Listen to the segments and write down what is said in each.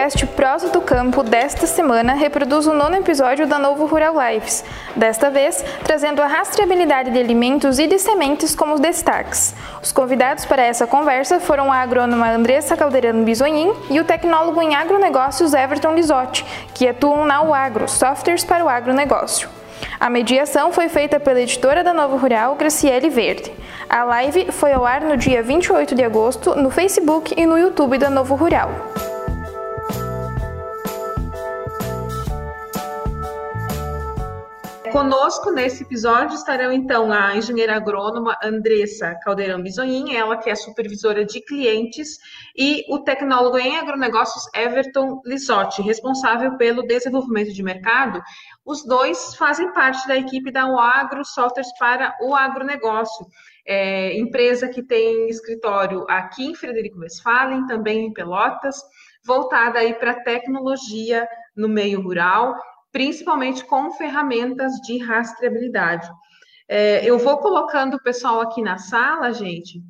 podcast Prosa do Campo desta semana reproduz o nono episódio da Novo Rural Lives, desta vez trazendo a rastreabilidade de alimentos e de sementes como destaques. Os convidados para essa conversa foram a agrônoma Andressa Calderano Bisonin e o tecnólogo em agronegócios Everton Lisotti, que atuam na UAGRO, softwares para o agronegócio. A mediação foi feita pela editora da Novo Rural, Graciele Verde. A live foi ao ar no dia 28 de agosto no Facebook e no YouTube da Novo Rural. Conosco nesse episódio estarão então a engenheira agrônoma Andressa Caldeirão Bisonin, ela que é supervisora de clientes, e o tecnólogo em agronegócios Everton Lisotti, responsável pelo desenvolvimento de mercado. Os dois fazem parte da equipe da Agro Softwares para o agronegócio. É, empresa que tem escritório aqui em Frederico Westphalen, também em Pelotas, voltada aí para tecnologia no meio rural principalmente com ferramentas de rastreabilidade. É, eu vou colocando o pessoal aqui na sala, gente,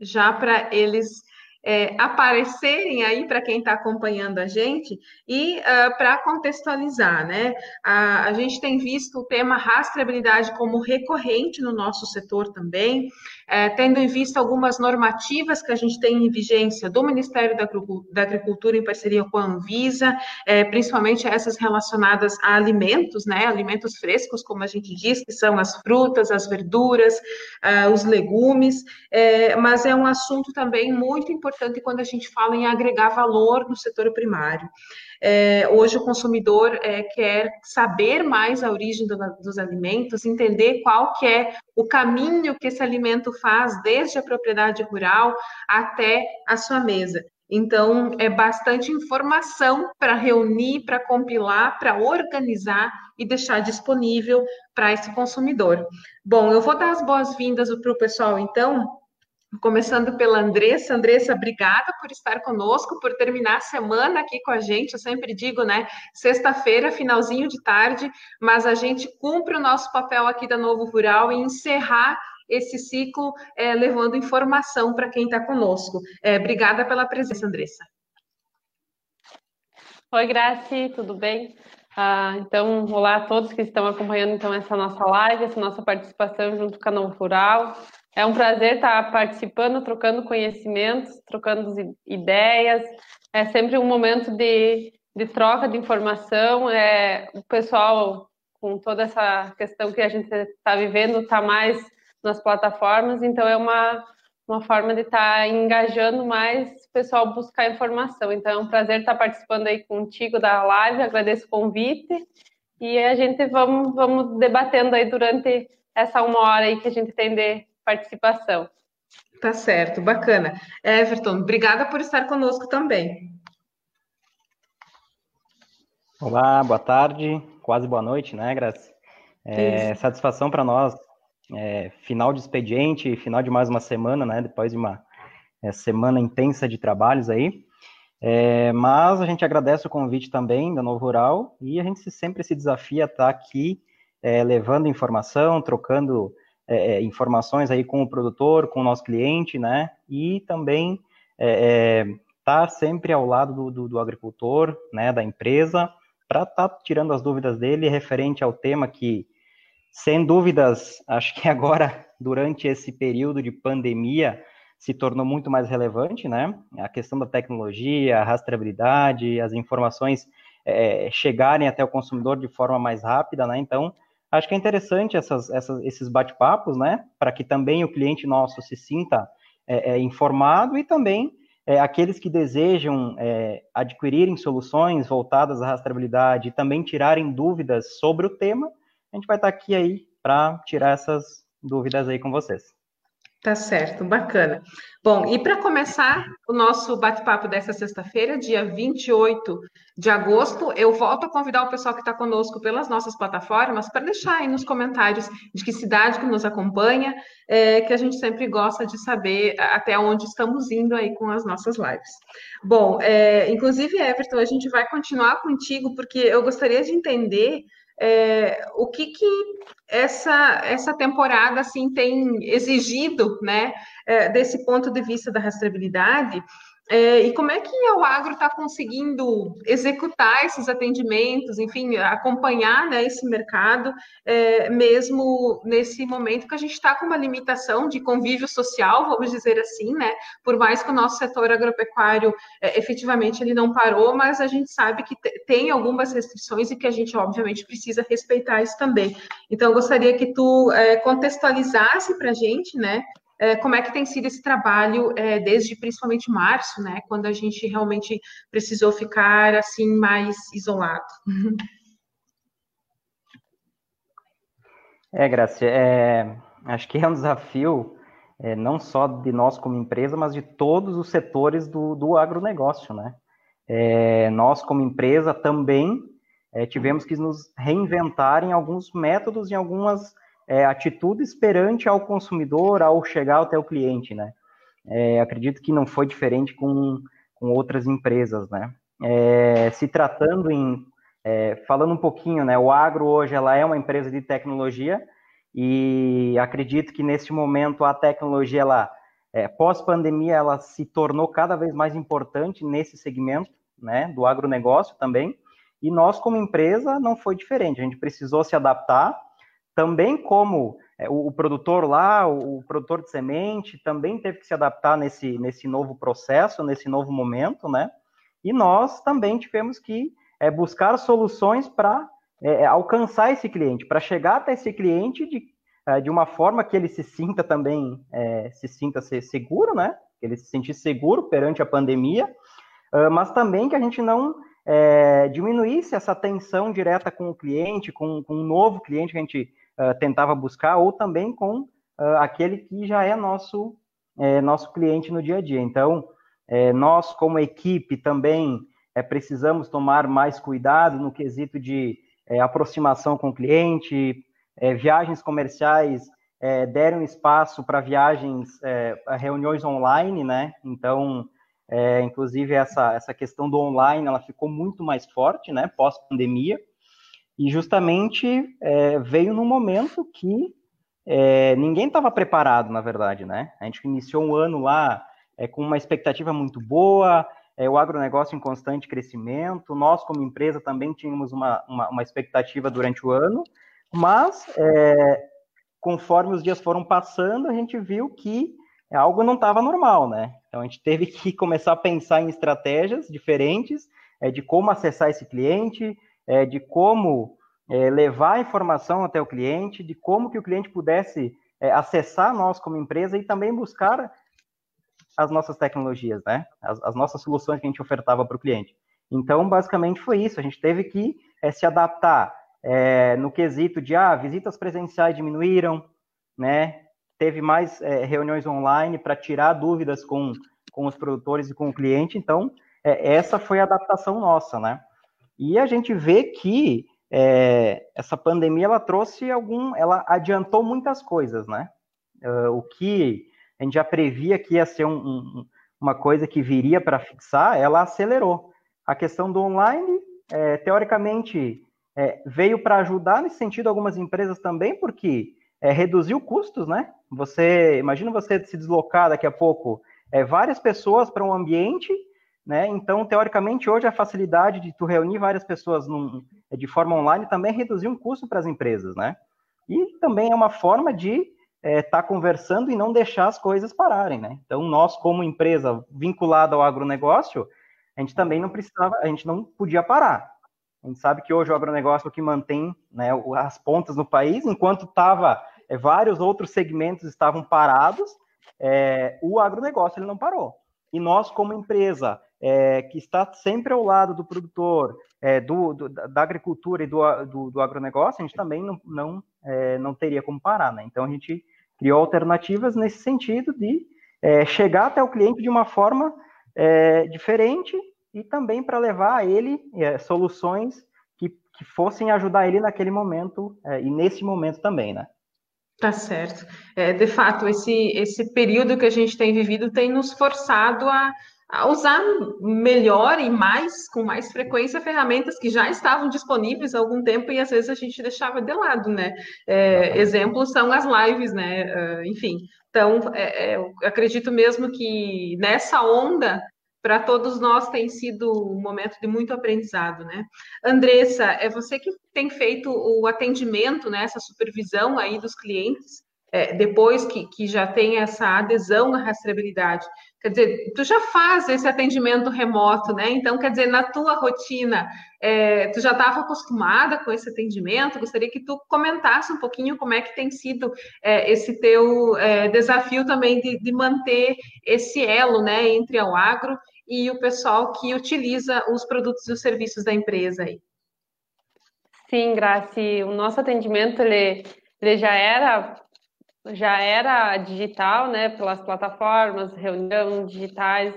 já para eles é, aparecerem aí para quem está acompanhando a gente e uh, para contextualizar, né? A, a, gente tem visto o tema rastreabilidade como recorrente no nosso setor também, é, tendo em vista algumas normativas que a gente tem em vigência do Ministério da Agricultura em parceria com a Anvisa, é, principalmente essas relacionadas a alimentos, né? Alimentos frescos, como a gente diz, que são as frutas, as verduras, uh, os legumes, é, mas é um assunto também muito importante quando a gente fala em agregar valor no setor primário. É, hoje o consumidor é, quer saber mais a origem do, dos alimentos, entender qual que é o caminho que esse alimento faz desde a propriedade rural até a sua mesa. Então, é bastante informação para reunir, para compilar, para organizar e deixar disponível para esse consumidor. Bom, eu vou dar as boas-vindas para o pessoal, então, Começando pela Andressa. Andressa, obrigada por estar conosco, por terminar a semana aqui com a gente. Eu sempre digo, né? Sexta-feira, finalzinho de tarde, mas a gente cumpre o nosso papel aqui da Novo Rural e encerrar esse ciclo é, levando informação para quem está conosco. É, obrigada pela presença, Andressa. Oi, Graci, tudo bem? Ah, então, olá a todos que estão acompanhando então essa nossa live, essa nossa participação junto com a Novo Rural. É um prazer estar participando, trocando conhecimentos, trocando ideias. É sempre um momento de, de troca de informação. É, o pessoal, com toda essa questão que a gente está vivendo, está mais nas plataformas, então é uma, uma forma de estar tá engajando mais o pessoal buscar informação. Então é um prazer estar participando aí contigo da live, agradeço o convite e a gente vamos, vamos debatendo aí durante essa uma hora aí que a gente tem de participação. Tá certo, bacana. Everton, obrigada por estar conosco também. Olá, boa tarde, quase boa noite, né, Graça? É, satisfação para nós, é, final de expediente, final de mais uma semana, né, depois de uma é, semana intensa de trabalhos aí. É, mas a gente agradece o convite também da Novo Rural e a gente sempre se desafia a estar aqui é, levando informação, trocando é, é, informações aí com o produtor, com o nosso cliente, né? E também é, é tá sempre ao lado do, do, do agricultor, né? Da empresa, para estar tá tirando as dúvidas dele referente ao tema que, sem dúvidas, acho que agora, durante esse período de pandemia, se tornou muito mais relevante, né? A questão da tecnologia, a rastreabilidade, as informações é, chegarem até o consumidor de forma mais rápida, né? Então, Acho que é interessante essas, essas, esses bate-papos, né? Para que também o cliente nosso se sinta é, é, informado e também é, aqueles que desejam é, adquirirem soluções voltadas à rastreabilidade e também tirarem dúvidas sobre o tema, a gente vai estar aqui aí para tirar essas dúvidas aí com vocês. Tá certo, bacana. Bom, e para começar o nosso bate-papo dessa sexta-feira, dia 28 de agosto, eu volto a convidar o pessoal que está conosco pelas nossas plataformas para deixar aí nos comentários de que cidade que nos acompanha, é, que a gente sempre gosta de saber até onde estamos indo aí com as nossas lives. Bom, é, inclusive, Everton, a gente vai continuar contigo, porque eu gostaria de entender é, o que, que essa, essa temporada assim tem exigido, né, é, desse ponto de vista da rastreabilidade. É, e como é que o agro está conseguindo executar esses atendimentos, enfim, acompanhar né, esse mercado, é, mesmo nesse momento que a gente está com uma limitação de convívio social, vamos dizer assim, né? Por mais que o nosso setor agropecuário é, efetivamente ele não parou, mas a gente sabe que tem algumas restrições e que a gente, obviamente, precisa respeitar isso também. Então, eu gostaria que tu é, contextualizasse para a gente, né? É, como é que tem sido esse trabalho é, desde principalmente março, né, quando a gente realmente precisou ficar assim mais isolado. É, Graça, é, acho que é um desafio é, não só de nós como empresa, mas de todos os setores do, do agronegócio, né? É, nós como empresa também é, tivemos que nos reinventar em alguns métodos, em algumas é, atitudes perante ao consumidor ao chegar até o cliente, né? É, acredito que não foi diferente com, com outras empresas, né? É, se tratando em, é, falando um pouquinho, né? O agro hoje ela é uma empresa de tecnologia e acredito que neste momento a tecnologia ela é, pós-pandemia ela se tornou cada vez mais importante nesse segmento, né? Do agronegócio também. E nós como empresa não foi diferente. A gente precisou se adaptar também como é, o, produtor lá, o, produtor de semente, também teve que se adaptar nesse, nesse novo processo, nesse novo momento, né? E nós também tivemos que é, buscar soluções para é, é, alcançar esse cliente, para chegar até esse cliente de, é, de uma forma que ele se sinta também, é, se sinta ser seguro, né? Que ele se sentisse seguro perante a pandemia, mas também que a gente não diminuísse essa tensão direta com o cliente, com, com um novo cliente que a gente uh, tentava buscar, ou também com uh, aquele que já é nosso, é, nosso cliente no dia a dia. Então, é, nós, como equipe, também é, precisamos tomar mais cuidado no quesito de é, aproximação com o cliente, é, viagens comerciais é, deram espaço para viagens, reuniões online, né? Então, inclusive essa, essa questão do online, ela ficou muito mais forte, né? Pós-pandemia. E justamente é, veio num momento que é, ninguém estava preparado, na verdade, né? A gente iniciou um ano lá é, com uma expectativa muito boa, é, o agronegócio em constante crescimento, nós, como empresa, também tínhamos uma, uma, uma expectativa durante o ano, mas é, conforme os dias foram passando, a gente viu que algo não estava normal, né? Então a gente teve que começar a pensar em estratégias diferentes de como acessar esse cliente, é, de como é, levar a informação até o cliente, de como que o cliente pudesse é, acessar nós como empresa e também buscar as nossas tecnologias, né? As, as nossas soluções que a gente ofertava para o cliente. Então, basicamente foi isso. A gente teve que é, se adaptar é, no quesito de, ah, visitas presenciais diminuíram, né? Teve mais é, reuniões online para tirar dúvidas com, com os produtores e com o cliente. Então, essa foi a adaptação nossa, né? E a gente vê que é, essa pandemia ela trouxe algum, ela adiantou muitas coisas, né? Uh, o que a gente já previa que ia ser um, um, uma coisa que viria para fixar, ela acelerou. A questão do online, é, teoricamente, é, veio para ajudar nesse sentido algumas empresas também, porque reduziu custos, né? Você imagina você se deslocar daqui a pouco várias pessoas para um ambiente né? Então, teoricamente, hoje a facilidade de tu reunir várias pessoas num, de forma online também reduziu um custo para as empresas, né? E também é uma forma de estar é, tá conversando e não deixar as coisas pararem, né? Então, nós, como empresa vinculada ao agronegócio, a gente também não precisava, a gente não podia parar. A gente sabe que hoje o agronegócio é o que mantém né, as pontas no país, enquanto estava é, vários outros segmentos estavam parados, é, o agronegócio ele não parou. E nós, como empresa, é, que está sempre ao lado do produtor, é, do, do, da agricultura e do, do, do, agronegócio, a gente também não, não, é, não teria como parar, né? Então a gente criou alternativas nesse sentido de é, chegar até o cliente de uma forma é, diferente e também para levar a ele é, soluções que, que fossem ajudar ele naquele momento e nesse momento também, né? Tá certo. É, de fato, esse, esse período que a gente tem vivido tem nos forçado a, a usar melhor e mais, com mais frequência, ferramentas que já estavam disponíveis há algum tempo e às vezes a gente deixava de lado, né? É, exemplos são as lives, né? Uh, enfim, então é, é, eu acredito mesmo que nessa onda para todos nós tem sido um momento de muito aprendizado, né? Andressa, é você que tem feito o atendimento, né, essa supervisão aí dos clientes, é, depois que, que já tem essa adesão à rastreabilidade. Quer dizer, tu já faz esse atendimento remoto, né? Então, quer dizer, na tua rotina, é, tu já estava acostumada com esse atendimento? Gostaria que tu comentasse um pouquinho como é que tem sido é, esse teu é, desafio também de, de, manter esse elo, né, entre o agro e o pessoal que utiliza os produtos e os serviços da empresa aí. Sim, Graci, o nosso atendimento ele, ele já era já era digital, né, pelas plataformas, reunião digitais,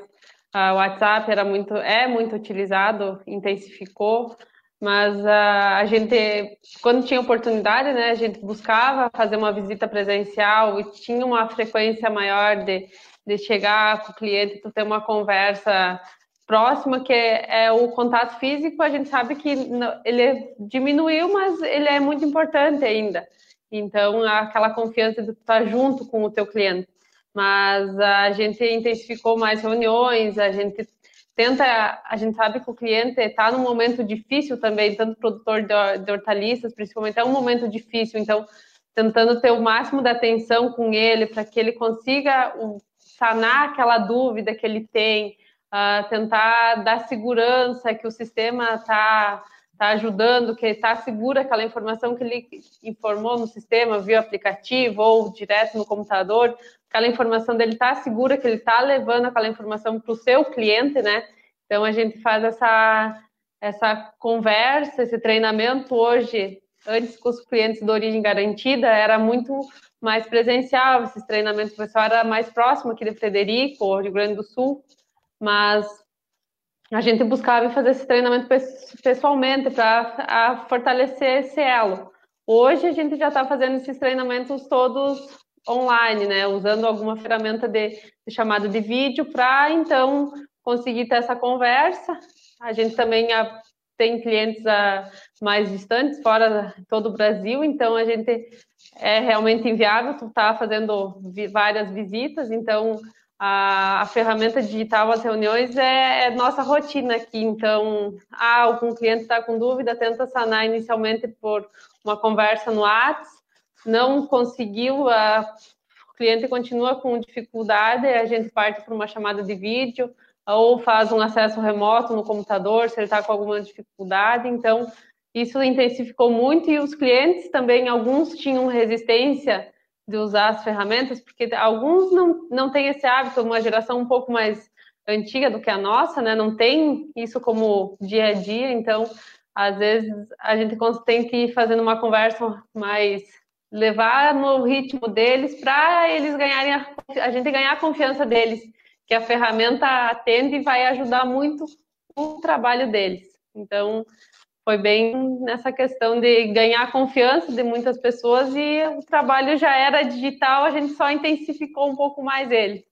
o WhatsApp era muito, é muito utilizado, intensificou, mas a gente, quando tinha oportunidade, né, a gente buscava fazer uma visita presencial e tinha uma frequência maior de, de chegar com o cliente, tu ter uma conversa próxima, que é o contato físico, a gente sabe que ele diminuiu, mas ele é muito importante ainda. Então, aquela confiança de estar junto com o teu cliente. Mas a gente intensificou mais reuniões, a gente tenta, a gente sabe que o cliente está num momento difícil também, tanto produtor de hortaliças, principalmente, é um momento difícil, então tentando ter o máximo de atenção com ele para que ele consiga sanar aquela dúvida que ele tem, uh, tentar dar segurança que o sistema está está ajudando, que está segura aquela informação que ele informou no sistema, via aplicativo ou direto no computador, aquela informação dele está segura, que ele está levando aquela informação para o seu cliente, né? Então a gente faz essa, essa conversa, esse treinamento hoje, antes com os clientes de origem garantida, era muito mais presencial, esses treinamentos, o pessoal era mais próximo aqui de Frederico, Rio Grande do Sul, mas a gente buscava fazer esse treinamento pessoalmente para fortalecer esse elo. Hoje a gente já está fazendo esses treinamentos todos online, né? Usando alguma ferramenta de, de chamada de vídeo para então conseguir ter essa conversa. A gente também a, tem clientes a, mais distantes, fora todo o Brasil, então a gente é realmente inviável tu tá fazendo vi, várias visitas, então a, a, ferramenta digital, as reuniões, é, é, nossa rotina aqui. Então, ah, algum cliente está com dúvida, tenta sanar inicialmente por uma conversa no WhatsApp, não conseguiu, a, o cliente continua com dificuldade, a gente parte para uma chamada de vídeo ou faz um acesso remoto no computador, se ele está com alguma dificuldade. Então, isso intensificou muito e os clientes também, alguns tinham resistência de usar as ferramentas, porque alguns não, não têm esse hábito, uma geração um pouco mais antiga do que a nossa, né? Não tem isso como dia a dia, então às vezes a gente tem que ir fazendo uma conversa mais levar no ritmo deles para eles ganharem a, a gente ganhar a confiança deles, que a ferramenta atende e vai ajudar muito o trabalho deles. Então, foi bem nessa questão de ganhar a confiança de muitas pessoas e o trabalho já era digital, a gente só intensificou um pouco mais ele.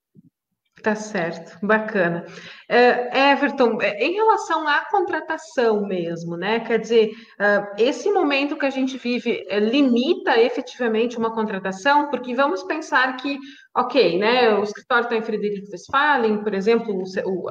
Tá certo, bacana. Uh, Everton, é, em relação à contratação mesmo, né? Quer dizer, uh, esse momento que a gente vive uh, limita efetivamente uma contratação, porque vamos pensar que ok, né? O escritório está em Frederico Westphalen, por exemplo,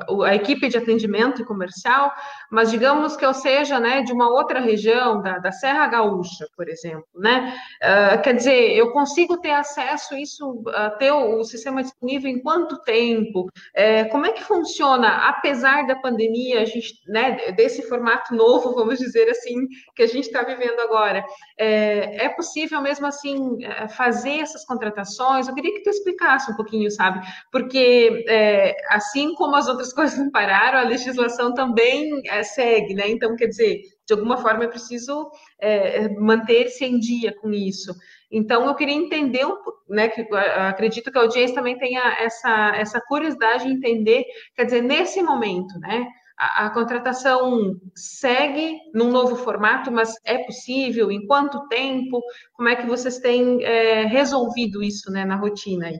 o, a equipe de atendimento e comercial, mas digamos que eu seja, né, de uma outra região, da, da Serra Gaúcha, por exemplo, né? Uh, quer dizer, eu consigo ter acesso a isso, uh, ter o, o, sistema disponível em quanto tempo? Uh, como é que funciona, apesar da pandemia, a gente, né, desse formato novo, vamos dizer assim, que a gente está vivendo agora? É, é possível mesmo assim eh, fazer essas contratações? Eu queria que tu explicasse explicasse um pouquinho, sabe? Porque é, assim como as outras coisas não pararam, a legislação também é, segue, né? Então, quer dizer, de alguma forma é preciso é, manter-se em dia com isso. Então, eu queria entender, né, que acredito que a audiência também tenha essa, essa curiosidade de entender, quer dizer, nesse momento, né, a, a, contratação segue num novo formato, mas é possível? Em quanto tempo? Como é que vocês têm é, resolvido isso né, na rotina aí?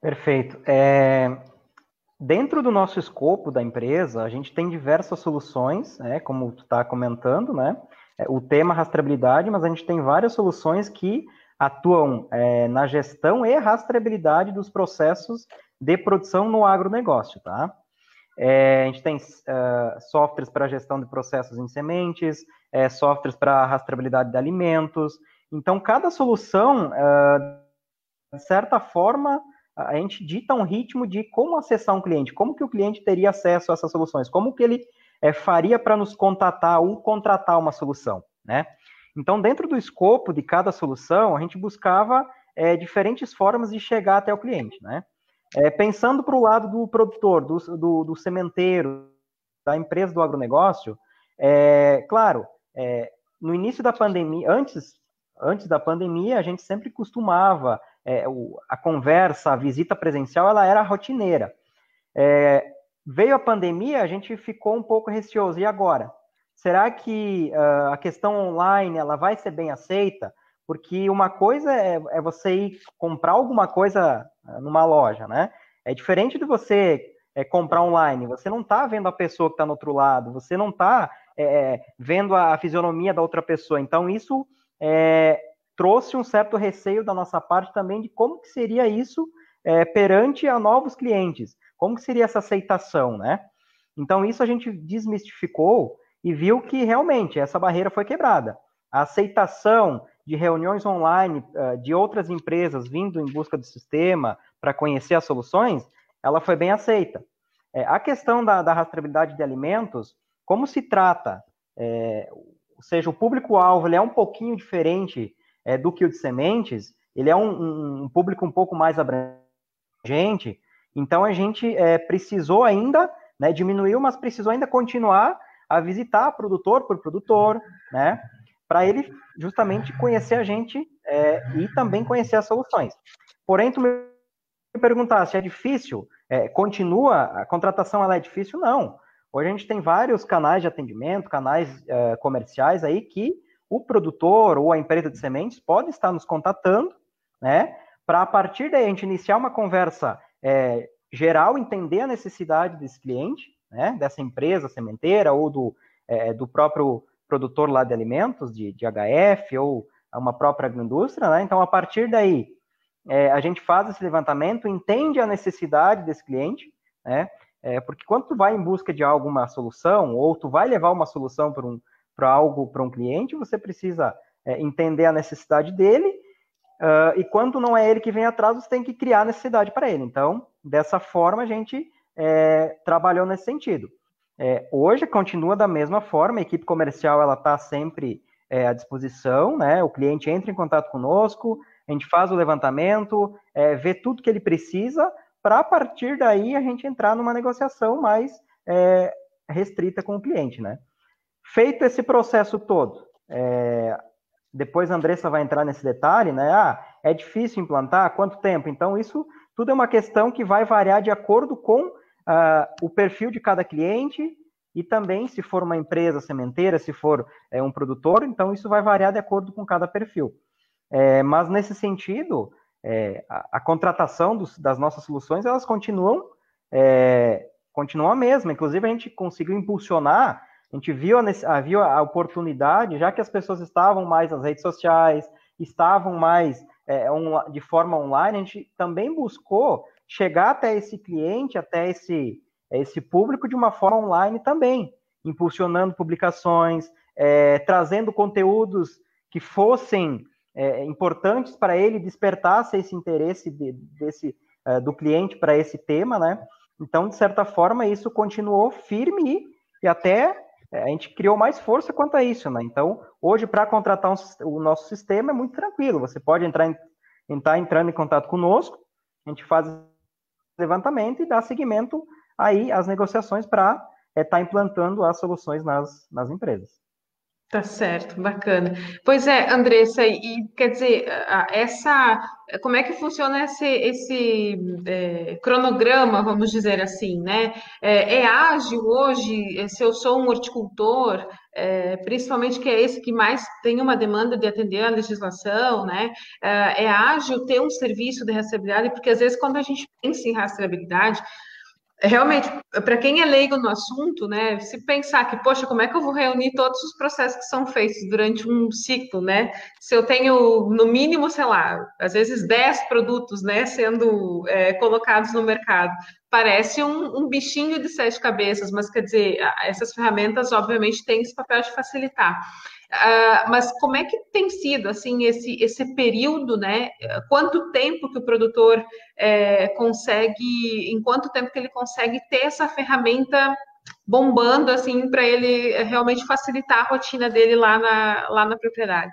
Perfeito. É, dentro do nosso escopo da empresa, a gente tem diversas soluções, né, como tu está comentando, né? É, o tema rastreabilidade, mas a gente tem várias soluções que atuam é, na gestão e rastreabilidade dos processos de produção no agronegócio, tá? É, a gente tem uh, softwares para gestão de processos em sementes, é, softwares para rastreabilidade de alimentos. Então, cada solução, uh, de certa forma, a gente dita um ritmo de como acessar um cliente, como que o cliente teria acesso a essas soluções, como que ele é, faria para nos contatar ou contratar uma solução, né? Então, dentro do escopo de cada solução, a gente buscava é, diferentes formas de chegar até o cliente, né? É, pensando para o lado do produtor, do, do, do, sementeiro, da empresa do agronegócio, é, claro, é, no início da pandemia, antes, antes da pandemia, a gente sempre costumava, é, o, a conversa, a visita presencial, ela era rotineira. É, veio a pandemia, a gente ficou um pouco receoso. E agora? Será que uh, a questão online ela vai ser bem aceita? Porque uma coisa é, é você ir comprar alguma coisa ah, numa loja, né? É diferente de você é, comprar online. Você não está vendo a pessoa que está no outro lado, você não está é, vendo a, fisionomia da outra pessoa. Então, isso é, trouxe um certo receio da nossa parte também de como que seria isso perante a novos clientes. Como que seria essa aceitação, né? Então, isso a gente desmistificou e viu que realmente essa barreira foi quebrada. A aceitação de reuniões online uh, de outras empresas vindo em busca do sistema para conhecer as soluções, ela foi bem aceita. É, a questão da, da, rastreabilidade de alimentos, como se trata, é, ou seja, o público-alvo é um pouquinho diferente é, do que o de sementes, ele é um, um, público um pouco mais abrangente, então a gente é, precisou ainda, né, diminuiu, mas precisou ainda continuar a visitar produtor por produtor, né, para ele justamente conhecer a gente é, e também conhecer as soluções. Porém, tu me perguntar se é difícil, é, continua, a contratação ela é difícil? Não. Hoje a gente tem vários canais de atendimento, canais é, comerciais aí que o produtor ou a empresa de sementes pode estar nos contatando, né, para a partir daí a gente iniciar uma conversa é, geral, entender a necessidade desse cliente, né, dessa empresa sementeira ou do, é, do próprio produtor lá de alimentos, de, de HF ou uma própria agroindústria, né? Então, a partir daí, é, a gente faz esse levantamento, entende a necessidade desse cliente, né? É, porque quando tu vai em busca de alguma solução, ou tu vai levar uma solução para um, algo, para um cliente, você precisa é, entender a necessidade dele, uh, e quando não é ele que vem atrás, você tem que criar necessidade para ele. Então, dessa forma, a gente é, trabalhou nesse sentido. É, hoje continua da mesma forma, a equipe comercial ela está sempre é, à disposição, né? O cliente entra em contato conosco, a gente faz o levantamento, é, vê tudo que ele precisa, para a partir daí a gente entrar numa negociação mais é, restrita com o cliente, né? Feito esse processo todo, é, depois a Andressa vai entrar nesse detalhe, né? Ah, é difícil implantar? Quanto tempo? Então, isso tudo é uma questão que vai variar de acordo com uh, o perfil de cada cliente e também se for uma empresa sementeira, se for é, um produtor, então isso vai variar de acordo com cada perfil. É, mas nesse sentido, é, a, a, contratação dos, das nossas soluções elas continuam é, continuam a mesma. Inclusive a gente conseguiu impulsionar, a gente viu a, viu a oportunidade, já que as pessoas estavam mais nas redes sociais, estavam mais é, on, de forma online, a gente também buscou chegar até esse cliente, até esse, esse público de uma forma online também, impulsionando publicações, é, trazendo conteúdos que fossem é, importantes para ele, despertasse esse interesse de, desse, é, do cliente para esse tema, né? Então, de certa forma, isso continuou firme e, e até é, a gente criou mais força quanto a isso, né? Então, hoje, para contratar um, o nosso sistema é muito tranquilo. Você pode entrar em, entrar entrando em contato conosco, a gente faz levantamento e dar seguimento aí às negociações para estar é, tá implantando as soluções nas, nas empresas. Tá certo, bacana. Pois é, Andressa, e quer dizer, essa, como é que funciona esse, esse é, cronograma, vamos dizer assim, né? É, é, ágil hoje, se eu sou um horticultor, é, principalmente que é esse que mais tem uma demanda de atender a legislação, né? É, é ágil ter um serviço de rastreabilidade, porque às vezes quando a gente pensa em rastreabilidade, realmente, para quem é leigo no assunto, né, se pensar que, poxa, como é que eu vou reunir todos os processos que são feitos durante um ciclo, né? Se eu tenho, no mínimo, sei lá, às vezes 10 produtos, né, sendo é, colocados no mercado, parece um, um, bichinho de sete cabeças, mas quer dizer, essas ferramentas, obviamente, têm esse papel de facilitar. Uh, mas como é que tem sido assim esse, esse período, né? Quanto tempo que o produtor é, consegue, em quanto tempo que ele consegue ter essa ferramenta bombando assim para ele realmente facilitar a rotina dele lá na, lá na propriedade?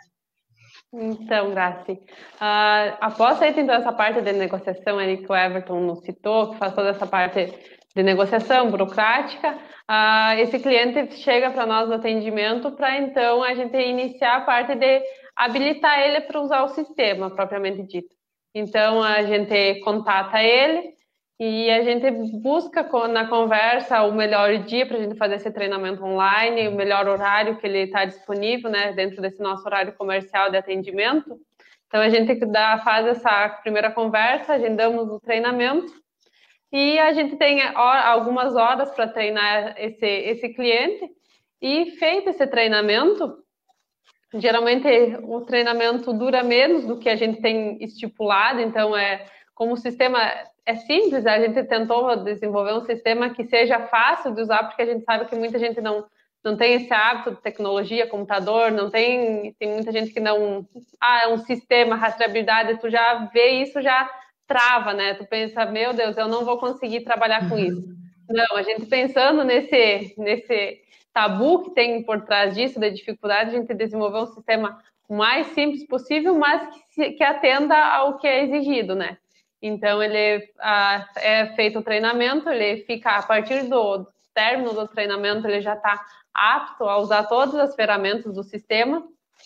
Então, Graci, uh, após aí então essa parte de negociação ali que o Everton nos citou, que faz toda essa parte de negociação burocrática, uh, esse cliente chega para nós no atendimento para então a gente iniciar a parte de habilitar ele para usar o sistema propriamente dito. Então a gente contata ele e a gente busca na conversa o melhor dia para a gente fazer esse treinamento online, o melhor horário que ele está disponível, né, dentro desse nosso horário comercial de atendimento. Então a gente dá, faz essa primeira conversa, agendamos o treinamento e a gente tem algumas horas para treinar esse, esse cliente. E feito esse treinamento, geralmente o treinamento dura menos do que a gente tem estipulado, então é como o sistema é simples, a gente tentou desenvolver um sistema que seja fácil de usar, porque a gente sabe que muita gente não, não tem esse hábito de tecnologia, computador, não tem, tem muita gente que não, ah, é um sistema, rastreabilidade, tu já vê isso, já trava, né? Tu pensa, meu Deus, eu não vou conseguir trabalhar com isso. Não, a gente pensando nesse, nesse tabu que tem por trás disso, da dificuldade, a gente desenvolver um sistema o mais simples possível, mas que, que atenda ao que é exigido, né? Então, ele a, é feito o treinamento, ele fica, a partir do término do treinamento, ele já está apto a usar todas as ferramentas do sistema,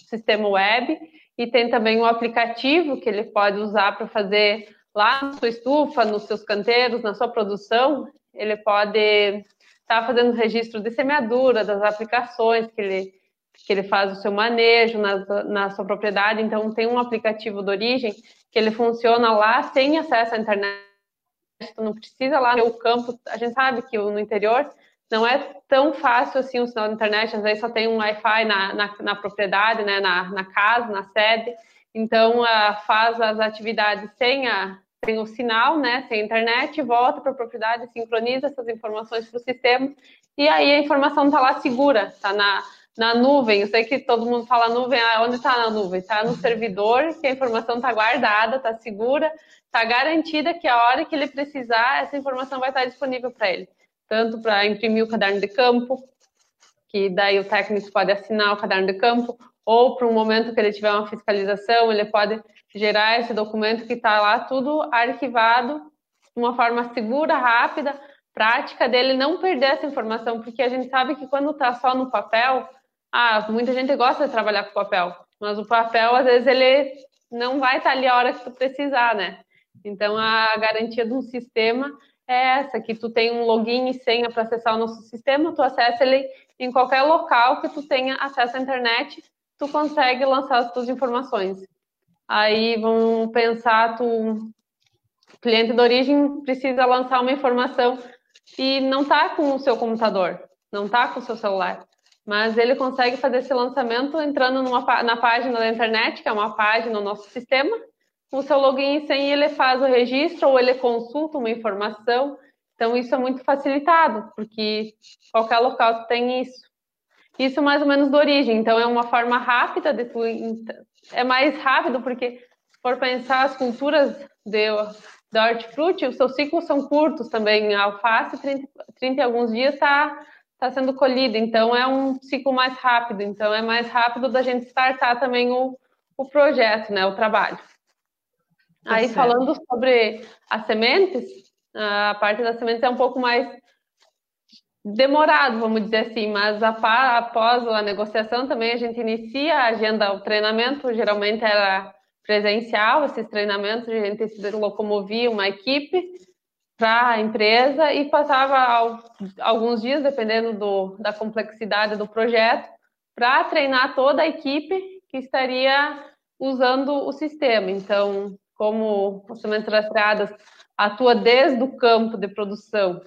sistema web, e tem também um aplicativo que ele pode usar para fazer lá na sua estufa, nos seus canteiros, na sua produção, ele pode estar tá fazendo registro de semeadura, das aplicações que ele, que ele faz o seu manejo na, na sua propriedade. Então, tem um aplicativo de origem que ele funciona lá sem acesso à internet. Tu não precisa lá no campo. A gente sabe que no interior não é tão fácil assim o sinal de internet. Às vezes só tem um Wi-Fi na, na, na propriedade, né, na, na casa, na sede. Então, uh, faz as atividades sem a, tem o sinal, né, sem internet, volta para a propriedade, sincroniza essas informações para o sistema e aí a informação está lá segura, está na, na nuvem. Eu sei que todo mundo fala nuvem, ah, onde está na nuvem? Está no servidor, que a informação está guardada, está segura, está garantida que a hora que ele precisar, essa informação vai estar disponível para ele. Tanto para imprimir o caderno de campo, que daí o técnico pode assinar o caderno de campo, ou para um momento que ele tiver uma fiscalização, ele pode gerar esse documento que está lá tudo arquivado de uma forma segura, rápida, prática dele não perder essa informação, porque a gente sabe que quando está só no papel, ah, muita gente gosta de trabalhar com papel, mas o papel às vezes ele não vai estar tá ali a hora que tu precisar, né? Então a garantia de um sistema é essa, que tu tem um login e senha para acessar o nosso sistema, tu acessa ele em qualquer local que tu tenha acesso à internet, tu consegue lançar as tuas informações. Aí vamos pensar, tu cliente de origem precisa lançar uma informação e não está com o seu computador, não está com o seu celular, mas ele consegue fazer esse lançamento entrando numa, na página da internet, que é uma página no nosso sistema, com o seu login e senha, ele faz o registro ou ele consulta uma informação. Então, isso é muito facilitado, porque qualquer local tem isso. Isso mais ou menos do origem, então é uma forma rápida de tu é mais rápido, porque se for pensar as culturas de, de hortifruti, os seus ciclos são curtos também. A alface, 30, 30 e alguns dias está tá sendo colhida, então é um ciclo mais rápido. Então é mais rápido da gente startar também o, o projeto, né, o trabalho. Tá Aí certo. falando sobre as sementes, a parte das sementes é um pouco mais demorado, vamos dizer assim, mas após a negociação também a gente inicia a agenda, o treinamento geralmente era presencial, esses treinamentos a gente se locomovia uma equipe para a empresa e passava alguns dias, dependendo do, da complexidade do projeto, para treinar toda a equipe que estaria usando o sistema. Então, como o Sementes Rastreadas atua desde o campo de produção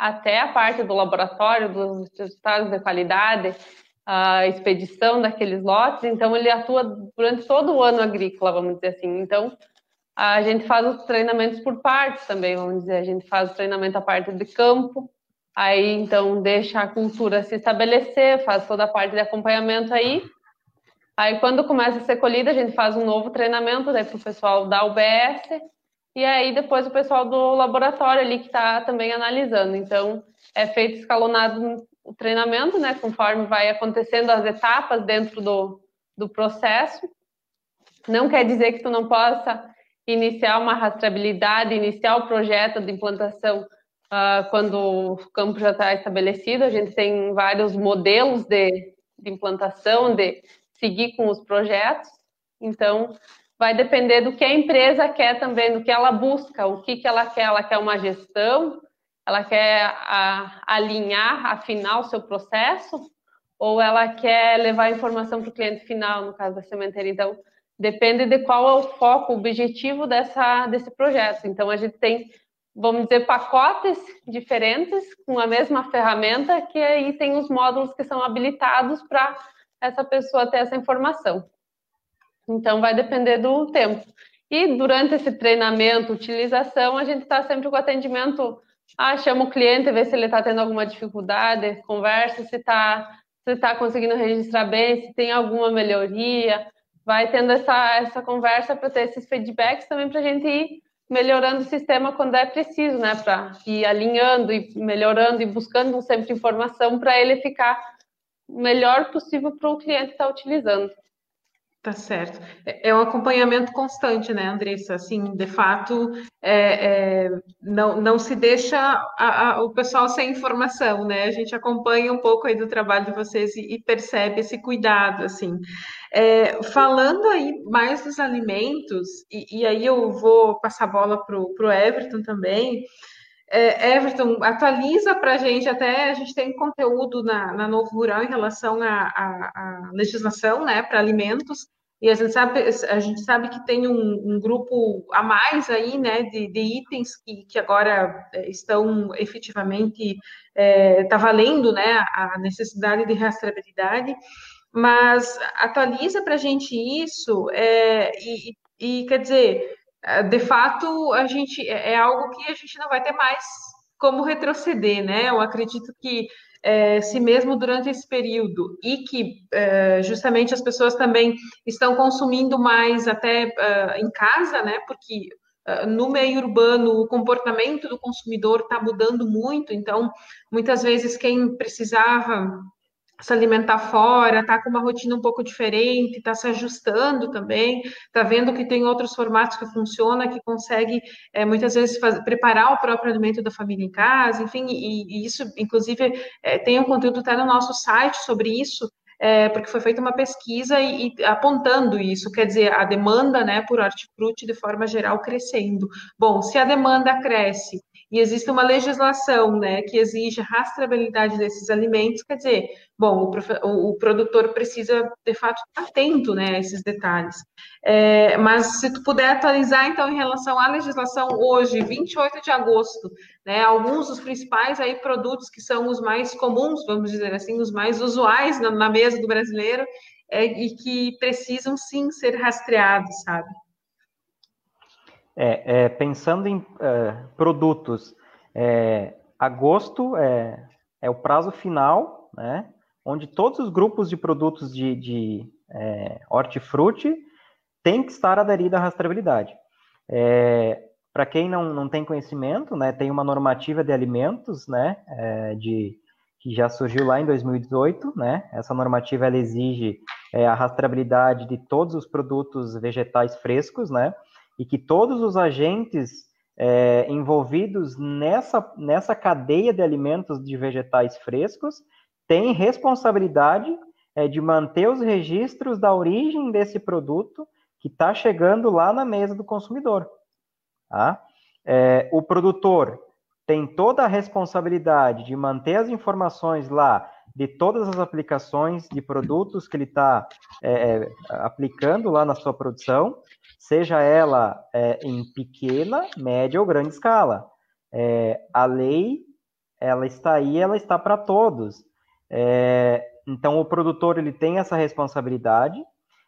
até a parte do laboratório, dos resultados de qualidade, a expedição daqueles lotes, então ele atua durante todo o ano agrícola, vamos dizer assim. Então, a gente faz os treinamentos por partes também, vamos dizer, a gente faz o treinamento a parte de campo, aí então deixa a cultura se estabelecer, faz toda a parte de acompanhamento aí, aí quando começa a ser colhida, a gente faz um novo treinamento para o pessoal da UBS, e aí depois o pessoal do laboratório ali que está também analisando. Então, é feito escalonado o treinamento, né, conforme vai acontecendo as etapas dentro do, do processo. Não quer dizer que tu não possa iniciar uma rastreabilidade, iniciar o projeto de implantação uh, quando o campo já está estabelecido. A gente tem vários modelos de, de implantação, de seguir com os projetos. Então, vai depender do que a empresa quer também, do que ela busca, o que, que ela quer. Ela quer uma gestão, ela quer a, alinhar, afinar o seu processo, ou ela quer levar a informação para o cliente final, no caso da sementeira. Então, depende de qual é o foco, o objetivo dessa, desse projeto. Então, a gente tem, vamos dizer, pacotes diferentes com a mesma ferramenta, que aí tem os módulos que são habilitados para essa pessoa ter essa informação. Então, vai depender do tempo. E durante esse treinamento, utilização, a gente está sempre com atendimento. Ah, chama o cliente, vê se ele está tendo alguma dificuldade, conversa se está se tá conseguindo registrar bem, se tem alguma melhoria vai tendo essa, essa conversa para ter esses feedbacks também para a gente ir melhorando o sistema quando é preciso, né? Para ir alinhando e melhorando e buscando sempre informação para ele ficar melhor possível para o cliente estar tá utilizando. Tá certo. É, é um acompanhamento constante, né, Andressa? Assim, de fato, é, é, não, não se deixa a, a, o pessoal sem informação, né? A gente acompanha um pouco aí do trabalho de vocês e, e percebe esse cuidado, assim. É, falando aí mais dos alimentos, e, e, aí eu vou passar a bola para o Everton também. É, Everton, atualiza para a gente, até a gente tem conteúdo na, na Novo Rural em relação à legislação né, para alimentos, e a gente sabe, a gente sabe que tem um, um grupo a mais aí, né, de, de itens que, que agora é, estão efetivamente, está é, tá valendo, né, a necessidade de rastreabilidade, mas atualiza para a gente isso, é, e, e quer dizer, de fato, a gente é, é algo que a gente não vai ter mais como retroceder, né? Eu acredito que é, se mesmo durante esse período e que é, justamente as pessoas também estão consumindo mais até é, em casa, né? Porque é, no meio urbano o comportamento do consumidor está mudando muito, então muitas vezes quem precisava se alimentar fora, tá com uma rotina um pouco diferente, tá se ajustando também, tá vendo que tem outros formatos que funciona, que consegue é, muitas vezes fazer, preparar o próprio alimento da família em casa, enfim, e, e isso, inclusive, é, tem um conteúdo até no nosso site sobre isso, é, porque foi feita uma pesquisa e, e, apontando isso, quer dizer, a demanda né, por hortifruti de forma geral crescendo. Bom, se a demanda cresce e existe uma legislação né, que exige rastreabilidade desses alimentos, quer dizer, bom, o, o produtor precisa, de fato, estar atento né, a esses detalhes. É, mas se tu puder atualizar, então, em relação à legislação hoje, 28 de agosto, né, alguns dos principais aí produtos que são os mais comuns, vamos dizer assim, os mais usuais na, na mesa do brasileiro, é, e que precisam, sim, ser rastreados, sabe? É, é, pensando em é, produtos, é, agosto é, é, o prazo final, né, onde todos os grupos de produtos de, de é, hortifruti têm que estar aderidos à rastreabilidade. É, Para quem não, não tem conhecimento, né, tem uma normativa de alimentos, né, é, de, que já surgiu lá em 2018, né, essa normativa ela exige a rastreabilidade de todos os produtos vegetais frescos, né, e que todos os agentes é, envolvidos nessa, nessa cadeia de alimentos de vegetais frescos têm responsabilidade é, de manter os registros da origem desse produto que está chegando lá na mesa do consumidor. Tá? É, o produtor tem toda a responsabilidade de manter as informações lá de todas as aplicações de produtos que ele está é, é, aplicando lá na sua produção seja ela é, em pequena, média ou grande escala. É, a lei ela está aí, ela está para todos. É, então, o produtor ele tem essa responsabilidade,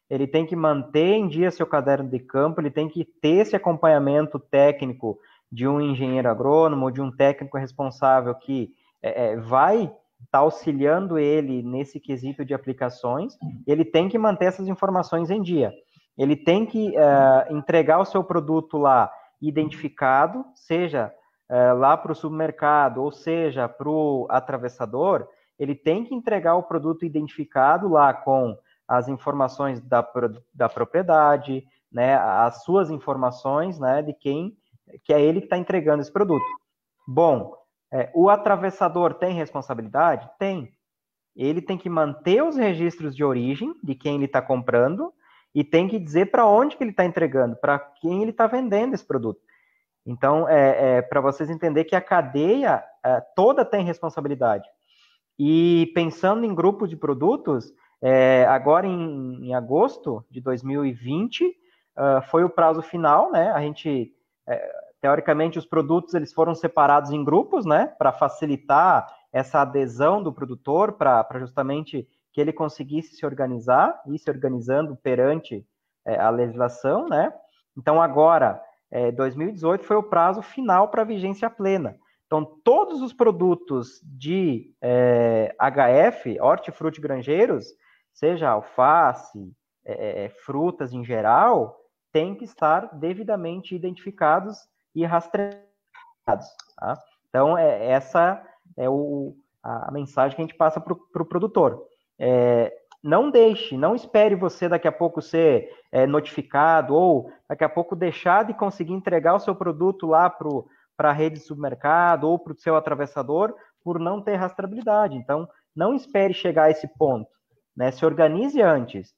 ele tem que manter em dia seu caderno de campo, ele tem que ter esse acompanhamento técnico de um engenheiro agrônomo, de um técnico responsável que é, vai estar tá auxiliando ele nesse quesito de aplicações, ele tem que manter essas informações em dia. Ele tem que uh, entregar o seu produto lá identificado, seja uh, lá para o supermercado ou seja para o atravessador, ele tem que entregar o produto identificado lá com as informações da, da propriedade, né, as suas informações, né, de quem que é ele que está entregando esse produto. Bom, é, o atravessador tem responsabilidade? Tem. Ele tem que manter os registros de origem de quem ele está comprando e tem que dizer para onde que ele está entregando, para quem ele está vendendo esse produto. Então, é, é para vocês entenderem que a cadeia é, toda tem responsabilidade. E pensando em grupos de produtos, é, agora em, em, agosto de 2020 uh, ah, foi o prazo final, né? A gente, é, teoricamente, os produtos eles foram separados em grupos, né? Para facilitar essa adesão do produtor, para justamente que ele conseguisse se organizar e se organizando perante é, a legislação, né? Então agora, 2018 é, foi o prazo final para vigência plena. Então, todos os produtos de é, HF, hortifruti granjeiros, seja alface, frutas em geral, têm que estar devidamente identificados e rastreados. Tá? Então, é, essa é o, a mensagem que a gente passa para o pro produtor. É, não deixe, não espere você daqui a pouco ser é, notificado ou daqui a pouco deixar de conseguir entregar o seu produto lá para a rede de supermercado ou para o seu atravessador por não ter rastreabilidade. Então, não espere chegar a esse ponto, né? Se organize antes.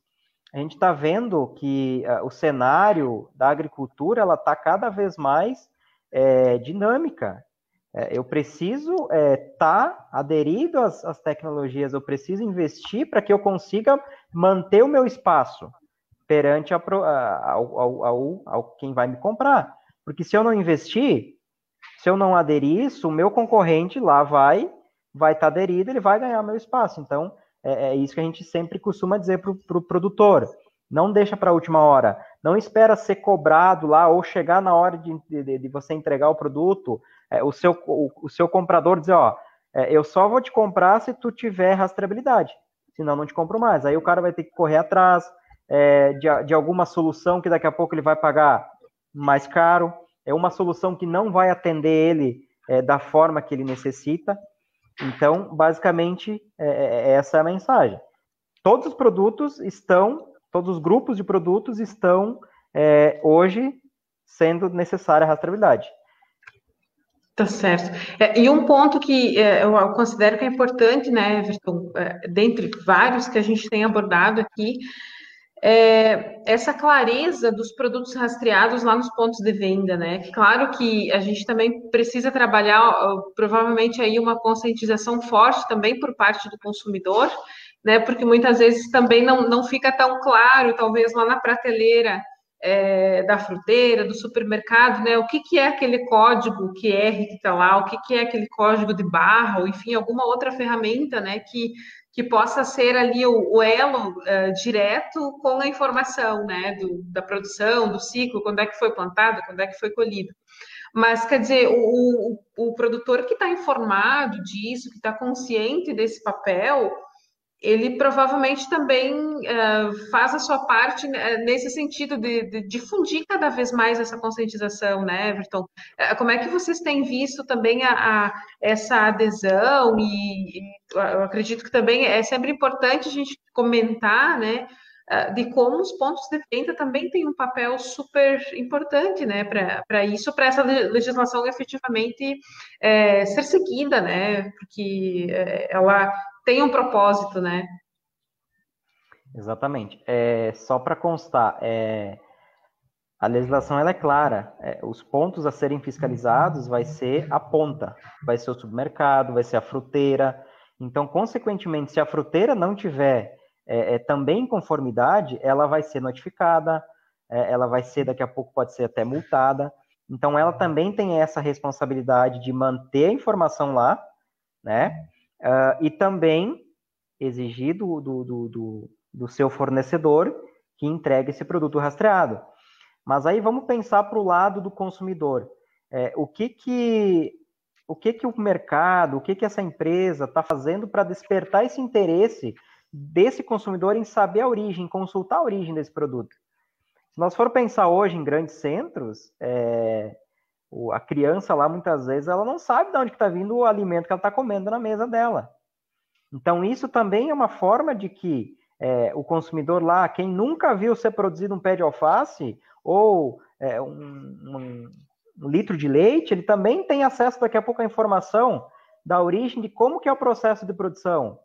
A gente está vendo que uh, o cenário da agricultura ela está cada vez mais é, dinâmica. É, eu preciso estar é, tá aderido às, às, tecnologias, eu preciso investir para que eu consiga manter o meu espaço perante a, a, ao, ao, ao, quem vai me comprar. Porque se eu não investir, se eu não aderir isso, o meu concorrente lá vai vai estar tá aderido, ele vai ganhar meu espaço. Então, é, é isso que a gente sempre costuma dizer para o pro produtor. Não deixa para a última hora. Não espera ser cobrado lá ou chegar na hora de, de, de você entregar o produto, é, o, seu, o, o, seu comprador dizer, ó, é, eu só vou te comprar se tu tiver rastreabilidade. Senão não te compro mais. Aí o cara vai ter que correr atrás é, de, de alguma solução que daqui a pouco ele vai pagar mais caro é uma solução que não vai atender ele é, da forma que ele necessita. Então, basicamente, é, é, é essa é a mensagem. Todos os produtos estão, todos os grupos de produtos estão é, hoje sendo necessária a rastreabilidade. Tá certo. É, e um ponto que é, eu considero que é importante, né, Everton, é, dentre vários que a gente tem abordado aqui, é, essa clareza dos produtos rastreados lá nos pontos de venda, né? Claro que a gente também precisa trabalhar, provavelmente aí uma conscientização forte também por parte do consumidor, né? Porque muitas vezes também não, não fica tão claro, talvez lá na prateleira é, da fruteira, do supermercado, né? O que, que é aquele código QR que está lá, o que, que é aquele código de barra, ou enfim, alguma outra ferramenta, né? Que que possa ser ali o, o elo uh, direto com a informação, né, do, da produção, do ciclo, quando é que foi plantado, quando é que foi colhido. Mas, quer dizer, o, o, o produtor que está informado disso, que está consciente desse papel, ele provavelmente também uh, faz a sua parte né, nesse sentido de, de, difundir cada vez mais essa conscientização, né, Everton? Uh, como é que vocês têm visto também a, a essa adesão e, e, eu acredito que também é sempre importante a gente comentar, né, uh, de como os pontos de venda também têm um papel super importante, né, para isso, para essa legislação efetivamente é, ser seguida, né, porque ela tem um propósito, né? Exatamente. É, só para constar, é, a legislação ela é clara. É, os pontos a serem fiscalizados vai ser a ponta, vai ser o supermercado, vai ser a fruteira. Então, consequentemente, se a fruteira não tiver é, é, também conformidade, ela vai ser notificada, é, ela vai ser, daqui a pouco, pode ser até multada. Então, ela também tem essa responsabilidade de manter a informação lá, né? Uh, e também exigir do, do, do, do, seu fornecedor que entregue esse produto rastreado. Mas aí vamos pensar para o lado do consumidor. É, o que que o que que o mercado, o que que essa empresa está fazendo para despertar esse interesse desse consumidor em saber a origem, consultar a origem desse produto? Se nós for pensar hoje em grandes centros, é, a criança lá muitas vezes ela não sabe de onde está vindo o alimento que ela está comendo na mesa dela. Então isso também é uma forma de que é, o consumidor lá, quem nunca viu ser produzido um pé de alface ou é, um, um, um, litro de leite, ele também tem acesso daqui a pouco à informação da origem de como que é o processo de produção.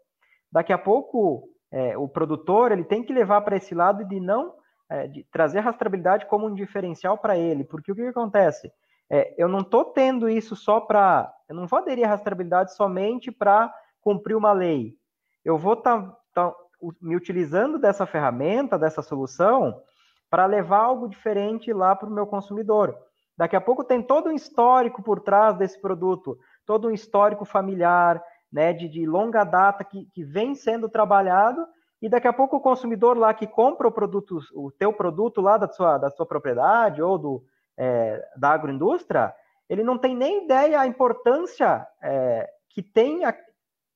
Daqui a pouco é, o produtor ele tem que levar para esse lado de não é, de trazer a rastreabilidade como um diferencial para ele, porque o que, que acontece? É, eu não estou tendo isso só para. Eu não vou aderir à rastreabilidade somente para cumprir uma lei. Eu vou estar tá, tá, me utilizando dessa ferramenta, dessa solução, para levar algo diferente lá para o meu consumidor. Daqui a pouco tem todo um histórico por trás desse produto, todo um histórico familiar, né, de, de longa data que, que vem sendo trabalhado e daqui a pouco o consumidor lá que compra o produto, o teu produto lá da sua, da sua propriedade ou do, é, da agroindústria, ele não tem nem ideia a importância é, que, tem a,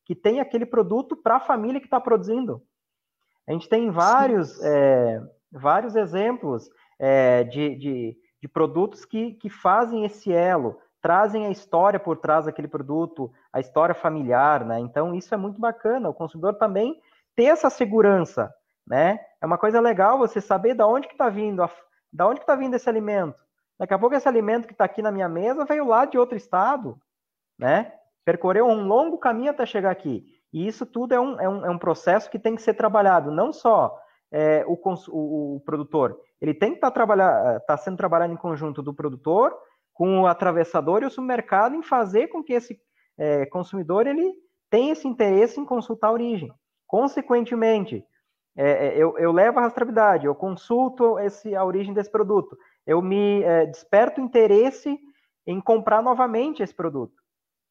que tem aquele produto para a família que está produzindo. A gente tem vários, é, vários exemplos é, de, de, de, produtos que, que fazem esse elo, trazem a história por trás daquele produto, a história familiar, né? Então, isso é muito bacana. O consumidor também ter essa segurança, né? É uma coisa legal você saber da onde que está vindo, a, da onde que está vindo esse alimento. Daqui a pouco esse alimento que está aqui na minha mesa veio lá de outro estado, né? Percorreu um longo caminho até chegar aqui. E isso tudo é um, é um, é um processo que tem que ser trabalhado, não só é, o, o, o, produtor, ele tem que estar tá tá sendo trabalhado em conjunto do produtor com o atravessador e o supermercado em fazer com que esse é, consumidor ele tenha esse interesse em consultar a origem. Consequentemente, é, é, eu, eu, levo a rastreabilidade, eu consulto esse, a origem desse produto, eu me é, desperto interesse em comprar novamente esse produto.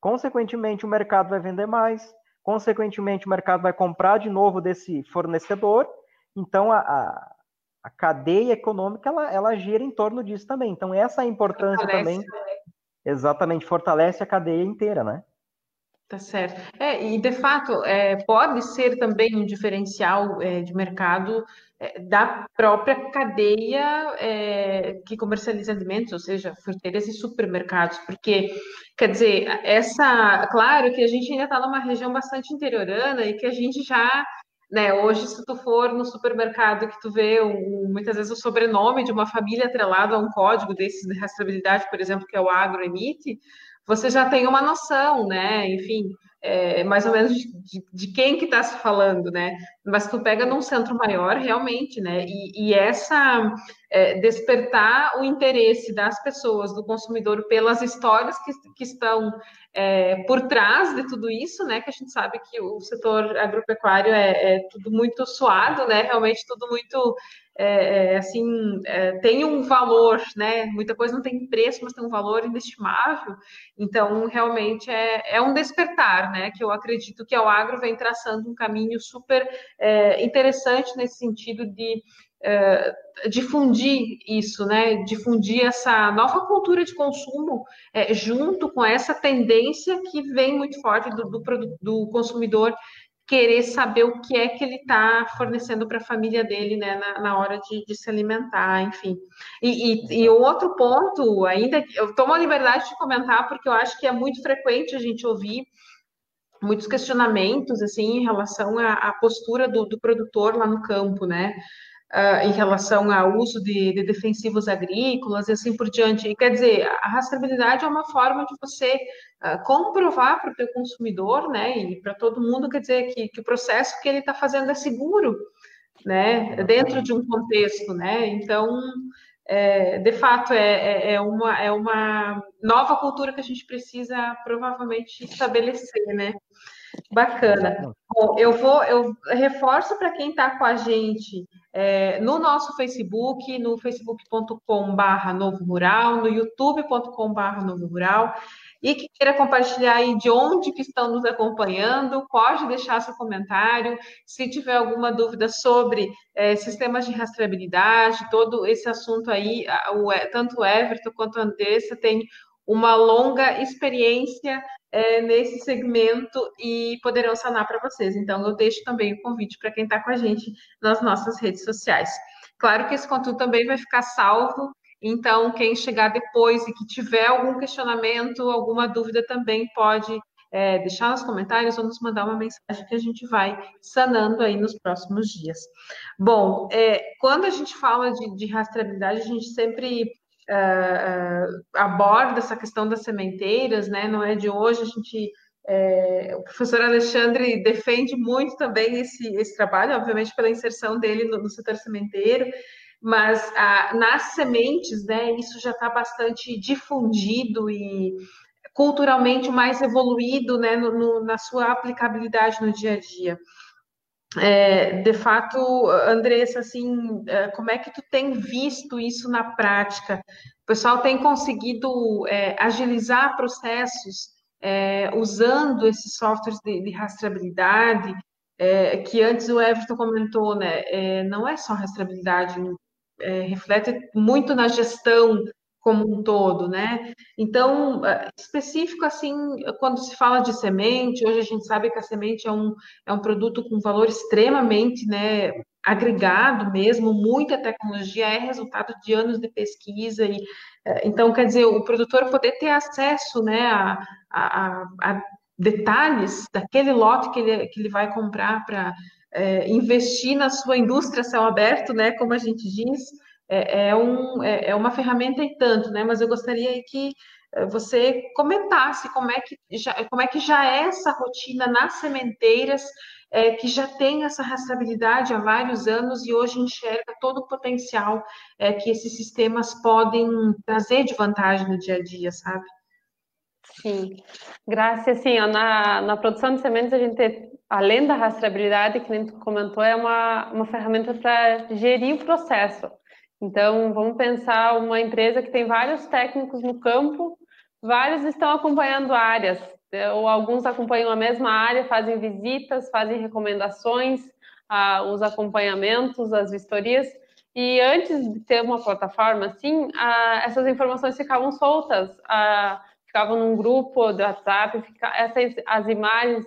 Consequentemente, o mercado vai vender mais, consequentemente, o mercado vai comprar de novo desse fornecedor, então a, a, a cadeia econômica ela, ela, gira em torno disso também. Então, essa é a importância fortalece, também. Né? Exatamente, fortalece a cadeia inteira, né? Tá certo. É, e de fato, é, pode ser também um diferencial é, de mercado é, da própria cadeia é, que comercializa alimentos, ou seja, fruteiras e supermercados, porque, quer dizer, essa. Claro que a gente ainda está numa região bastante interiorana e que a gente já. Né, hoje, se tu for no supermercado que tu vê um, muitas vezes o sobrenome de uma família atrelado a um código desses de rastreabilidade, por exemplo, que é o AgroEmite, você já tem uma noção, né? Enfim, é, mais ou menos de, de, quem que está se falando, né? Mas tu pega num centro maior, realmente, né? E, e essa é, despertar o interesse das pessoas, do consumidor, pelas histórias que, que estão é, por trás de tudo isso, né? Que a gente sabe que o setor agropecuário é, é tudo muito suado, né? Realmente tudo muito é, é, assim, é, tem um valor, né? Muita coisa não tem preço, mas tem um valor inestimável. Então, realmente é, um despertar, né? Que eu acredito que o agro vem traçando um caminho super interessante nesse sentido de é, difundir isso, né? Difundir essa nova cultura de consumo é, junto com essa tendência que vem muito forte do, do, do consumidor querer saber o que é que ele está fornecendo para a família dele, né, na, na hora de, de, se alimentar, enfim. E, e, e outro ponto, ainda, eu tomo a liberdade de comentar, porque eu acho que é muito frequente a gente ouvir muitos questionamentos, assim, em relação à, à postura do, do produtor lá no campo, né, uh, em relação ao uso de, de, defensivos agrícolas e assim por diante. E, quer dizer, a rastreabilidade é uma forma de você uh, comprovar para o teu consumidor, né, e para todo mundo, quer dizer, que, que o processo que ele está fazendo é seguro, né, dentro de um contexto, né, então... É, de fato, é, é, é, uma, é uma nova cultura que a gente precisa provavelmente estabelecer, né? Bacana. Bom, eu vou, eu reforço para quem está com a gente é, no nosso Facebook, no facebook.com.br Novo Rural, no youtube.com.br Novo Rural. E que queira compartilhar aí de onde que estão nos acompanhando, pode deixar seu comentário. Se tiver alguma dúvida sobre é, sistemas de rastreabilidade, todo esse assunto aí, o, tanto o Everton quanto a Andressa tem uma longa experiência é, nesse segmento e poderão sanar para vocês. Então, eu deixo também o convite para quem está com a gente nas nossas redes sociais. Claro que esse conteúdo também vai ficar salvo, então, quem chegar depois e que tiver algum questionamento, alguma dúvida, também pode é, deixar nos comentários ou nos mandar uma mensagem que a gente vai sanando aí nos próximos dias. Bom, é, quando a gente fala de, de rastreabilidade, a gente sempre uh, aborda essa questão das sementeiras, né? Não é de hoje, a gente. É, o professor Alexandre defende muito também esse, esse trabalho, obviamente pela inserção dele no, no setor sementeiro, mas ah, nas sementes, né, isso já está bastante difundido e culturalmente mais evoluído né, no, no, na sua aplicabilidade no dia a dia. É, de fato, Andressa, assim, é, como é que tu tem visto isso na prática? O pessoal tem conseguido é, agilizar processos é, usando esses softwares de, de rastreabilidade, é, que antes o Everton comentou, né? É, não é só rastreabilidade, reflete muito na gestão como um todo, né? Então, eh, específico assim, quando se fala de semente, hoje a gente sabe que a semente é um, é um produto com valor extremamente, né, agregado mesmo, muita tecnologia, é resultado de anos de pesquisa e eh, então, quer dizer, o produtor poder ter acesso, né, a, a, a detalhes daquele lote que ele, que ele vai comprar para é, investir na sua indústria céu aberto, né, como a gente diz, é, é, um, é, é uma ferramenta e tanto, né? Mas eu gostaria que eh, você comentasse como é que já, como é, que já é essa rotina nas sementeiras, é, que já tem essa rastreabilidade há vários anos e hoje enxerga todo o potencial é, que esses sistemas podem trazer de vantagem no dia a dia, sabe? Sim, graças. Ó, na, na produção de sementes, a gente, além da rastreabilidade, que nem tu comentou, é uma, uma ferramenta para gerir o processo. Então, vamos pensar uma empresa que tem vários técnicos no campo, vários estão acompanhando áreas, ou alguns acompanham a mesma área, fazem visitas, fazem recomendações, ah, os acompanhamentos, as vistorias. E antes de ter uma plataforma assim, ah, essas informações ficavam soltas, ah, ficavam num grupo do WhatsApp, essas, as imagens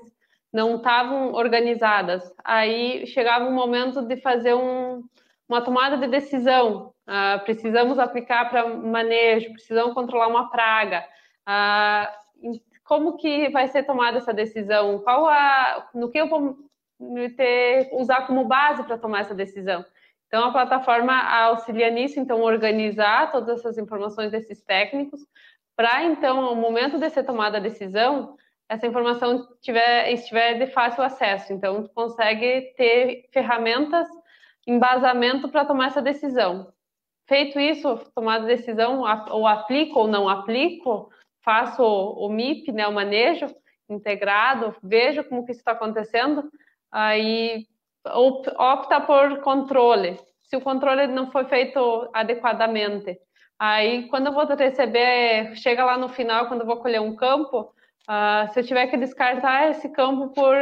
não estavam organizadas. Aí chegava um momento de fazer um, uma tomada de decisão. Uh, precisamos aplicar para manejo, precisamos controlar uma praga. Uh, como que vai ser tomada essa decisão? Qual a, no que eu vou ter, usar como base para tomar essa decisão? Então, a plataforma auxilia nisso, então, organizar todas essas informações desses técnicos, para, então, no momento de ser tomada a decisão, essa informação tiver, estiver de fácil acesso. Então, tu consegue ter ferramentas embasamento para tomar essa decisão. Feito isso, tomada decisão, ou aplico ou não aplico, faço o MIP, né, o manejo integrado, vejo como que isso está acontecendo, aí opta por controle. Se o controle não foi feito adequadamente, aí quando eu vou receber, chega lá no final, quando eu vou colher um campo, uh, se eu tiver que descartar esse campo por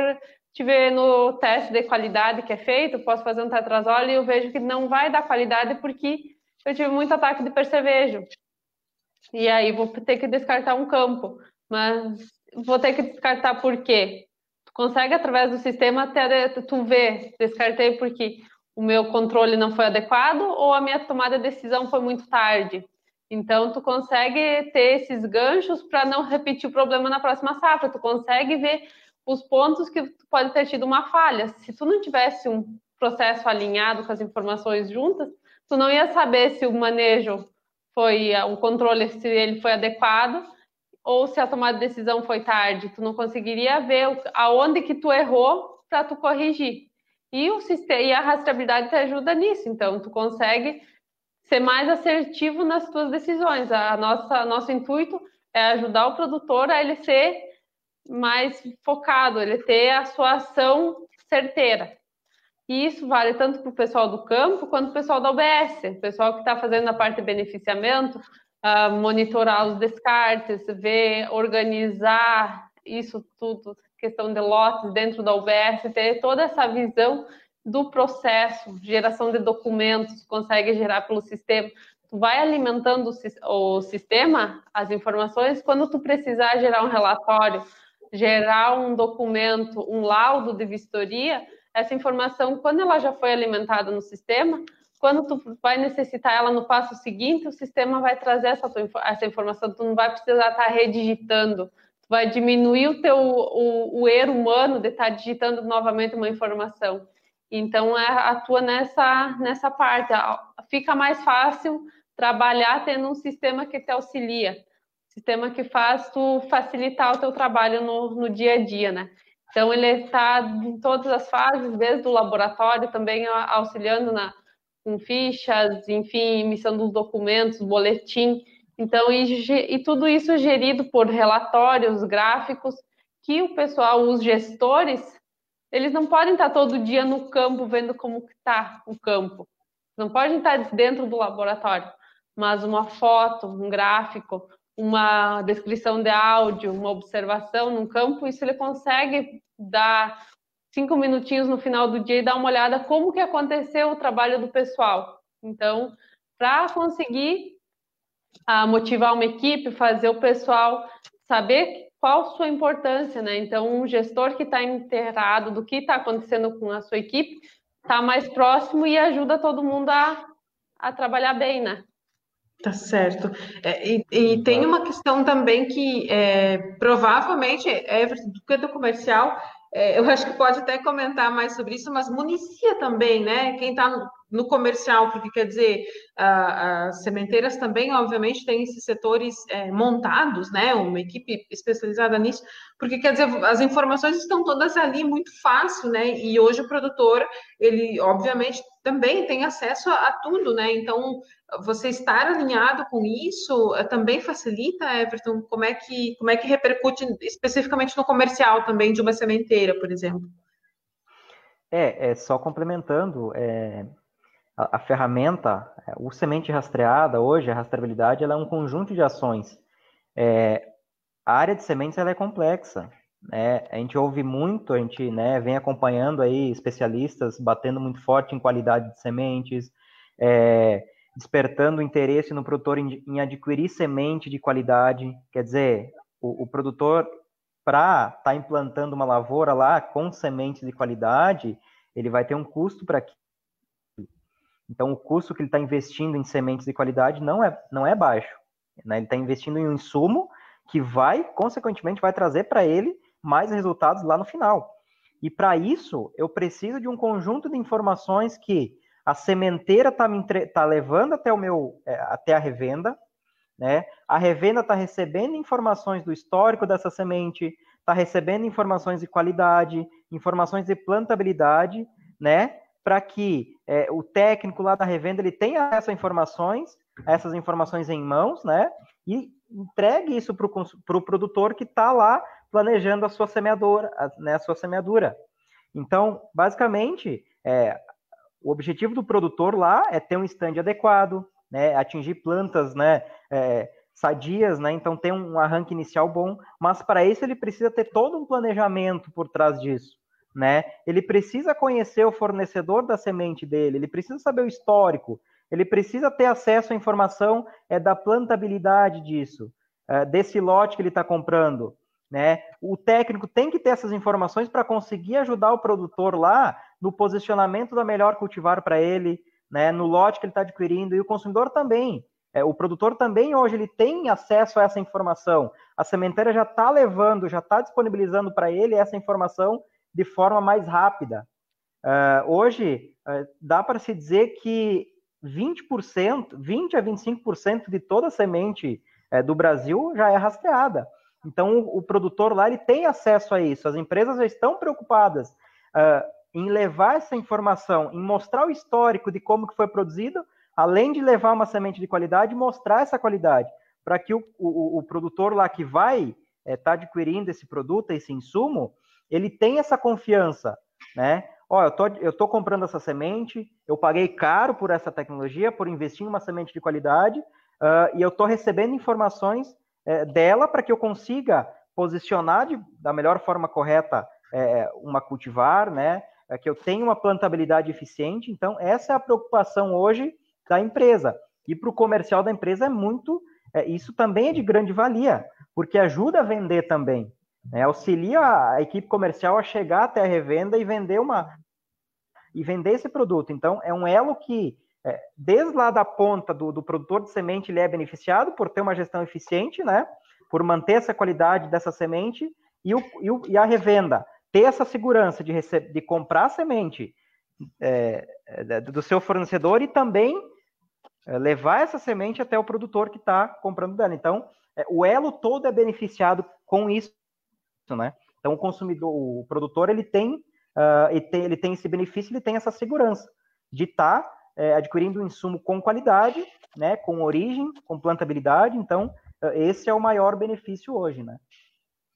tive no teste de qualidade que é feito, posso fazer um tetrazole e eu vejo que não vai dar qualidade porque eu tive muito ataque de percevejo. E aí vou ter que descartar um campo. Mas vou ter que descartar por quê? Tu consegue, através do sistema, até tu ver, descartei porque o meu controle não foi adequado ou a minha tomada de decisão foi muito tarde. Então, tu consegue ter esses ganchos para não repetir o problema na próxima safra. Tu consegue ver os pontos que tu pode ter tido uma falha. Se tu não tivesse um processo alinhado com as informações juntas, tu não ia saber se o manejo foi o controle se ele foi adequado ou se a tomada de decisão foi tarde. Tu não conseguiria ver aonde que tu errou para tu corrigir. E o sistema e a rastreabilidade te ajuda nisso. Então tu consegue ser mais assertivo nas tuas decisões. A nossa nosso intuito é ajudar o produtor a ele ser mais focado, ele ter a sua ação certeira. E isso vale tanto para o pessoal do campo quanto para o pessoal da UBS, o pessoal que está fazendo a parte de beneficiamento, uh, monitorar os descartes, ver, organizar isso tudo, questão de lotes dentro da UBS, ter toda essa visão do processo, geração de documentos, consegue gerar pelo sistema. Tu vai alimentando o sistema, as informações, quando tu precisar gerar um relatório, gerar um documento, um laudo de vistoria, essa informação, quando ela já foi alimentada no sistema, quando tu vai necessitar ela no passo seguinte, o sistema vai trazer essa, essa informação, tu não vai precisar estar redigitando, tu vai diminuir o teu o, o erro humano de estar digitando novamente uma informação. Então, é, atua nessa, nessa parte. Fica mais fácil trabalhar tendo um sistema que te auxilia, sistema que faz tu facilitar o teu trabalho no, no dia a dia, né? Então, ele está em todas as fases, desde o laboratório, também auxiliando na, com fichas, enfim, emissão dos documentos, boletim. Então, e, e tudo isso gerido por relatórios, gráficos, que o pessoal, os gestores, eles não podem estar todo dia no campo vendo como está o campo. Não podem estar dentro do laboratório, mas uma foto, um gráfico, uma descrição de áudio, uma observação no campo, isso ele consegue dar cinco minutinhos no final do dia e dar uma olhada como que aconteceu o trabalho do pessoal. Então, para conseguir ah, motivar uma equipe, fazer o pessoal saber qual sua importância, né? Então, um gestor que está inteirado do que está acontecendo com a sua equipe está mais próximo e ajuda todo mundo a, a trabalhar bem, né? Tá certo. É, e, e, tem uma questão também que é, provavelmente, é, do que do comercial, é, eu acho que pode até comentar mais sobre isso, mas municia também, né? Quem está no, comercial, porque quer dizer, as sementeiras também, obviamente, têm esses setores é, montados, né? Uma equipe especializada nisso, porque quer dizer, as informações estão todas ali muito fácil, né? E hoje o produtor, ele obviamente também tem acesso a, a tudo, né? Então, você estar alinhado com isso eh, também facilita, Everton? Como é que, como é que repercute especificamente no comercial também de uma sementeira, por exemplo? É, é só complementando, é, a, a, ferramenta, é, o semente rastreada hoje, a rastreabilidade, ela é um conjunto de ações. É, a área de sementes ela é complexa. Né? A gente ouve muito, a gente né, vem acompanhando aí especialistas batendo muito forte em qualidade de sementes, é, despertando interesse no produtor em, em, adquirir semente de qualidade. Quer dizer, o, o produtor, para estar tá implantando uma lavoura lá com sementes de qualidade, ele vai ter um custo para. Então, o custo que ele está investindo em sementes de qualidade não é, não é baixo. Né? Ele está investindo em um insumo que vai, consequentemente, vai trazer para ele mais resultados lá no final. E para isso, eu preciso de um conjunto de informações que a sementeira está tá levando até o meu é, até a revenda, né? A revenda está recebendo informações do histórico dessa semente, está recebendo informações de qualidade, informações de plantabilidade, né? Para que é, o técnico lá da revenda ele tenha essas informações, essas informações em mãos, né? E entregue isso para o pro produtor que está lá planejando a sua semeadora, a, né, a sua semeadura. Então, basicamente, é, o objetivo do produtor lá é ter um stand adequado, né, atingir plantas, né, é, sadias, né, então ter um arranque inicial bom, mas para isso ele precisa ter todo um planejamento por trás disso, né? Ele precisa conhecer o fornecedor da semente dele, ele precisa saber o histórico, ele precisa ter acesso à informação é, da plantabilidade disso, é, desse lote que ele está comprando, né? O técnico tem que ter essas informações para conseguir ajudar o produtor lá no posicionamento da melhor cultivar para ele, né, no lote que ele está adquirindo, e o consumidor também. É, o produtor também hoje ele tem acesso a essa informação. A sementeira já está levando, já está disponibilizando para ele essa informação de forma mais rápida. Uh, hoje, uh, dá para se dizer que 20%, 20 a 25% de toda a semente uh, do Brasil já é rastreada. Então, o, o, produtor lá ele tem acesso a isso. As empresas já estão preocupadas. Em levar essa informação, em mostrar o histórico de como que foi produzido, além de levar uma semente de qualidade, mostrar essa qualidade, para que o, o, o, produtor lá que vai estar é, tá adquirindo esse produto, esse insumo, ele tenha essa confiança, né? ó, eu tô, eu tô comprando essa semente, eu paguei caro por essa tecnologia, por investir em uma semente de qualidade, uh, e eu estou recebendo informações uh, dela para que eu consiga posicionar de, da melhor forma correta uh, uma cultivar, né? É que eu tenha uma plantabilidade eficiente. Então, essa é a preocupação hoje da empresa. E para o comercial da empresa é muito. É, isso também é de grande valia, porque ajuda a vender também. Né? Auxilia a equipe comercial a chegar até a revenda e vender uma e vender esse produto. Então, é um elo que, é, desde lá da ponta do, do, produtor de semente, ele é beneficiado por ter uma gestão eficiente, né? Por manter essa qualidade dessa semente e, o, e, o, e a revenda ter essa segurança de, receber, de comprar semente é, é do seu fornecedor e também é, levar essa semente até o produtor que está comprando dela. Então, é, o elo todo é beneficiado com isso, né? Então, o consumidor, o produtor, ele tem, uh, ele tem, ele tem esse benefício, ele tem essa segurança de estar tá, é, adquirindo um insumo com qualidade, né? Com origem, com plantabilidade. Então, uh, esse é o maior benefício hoje, né?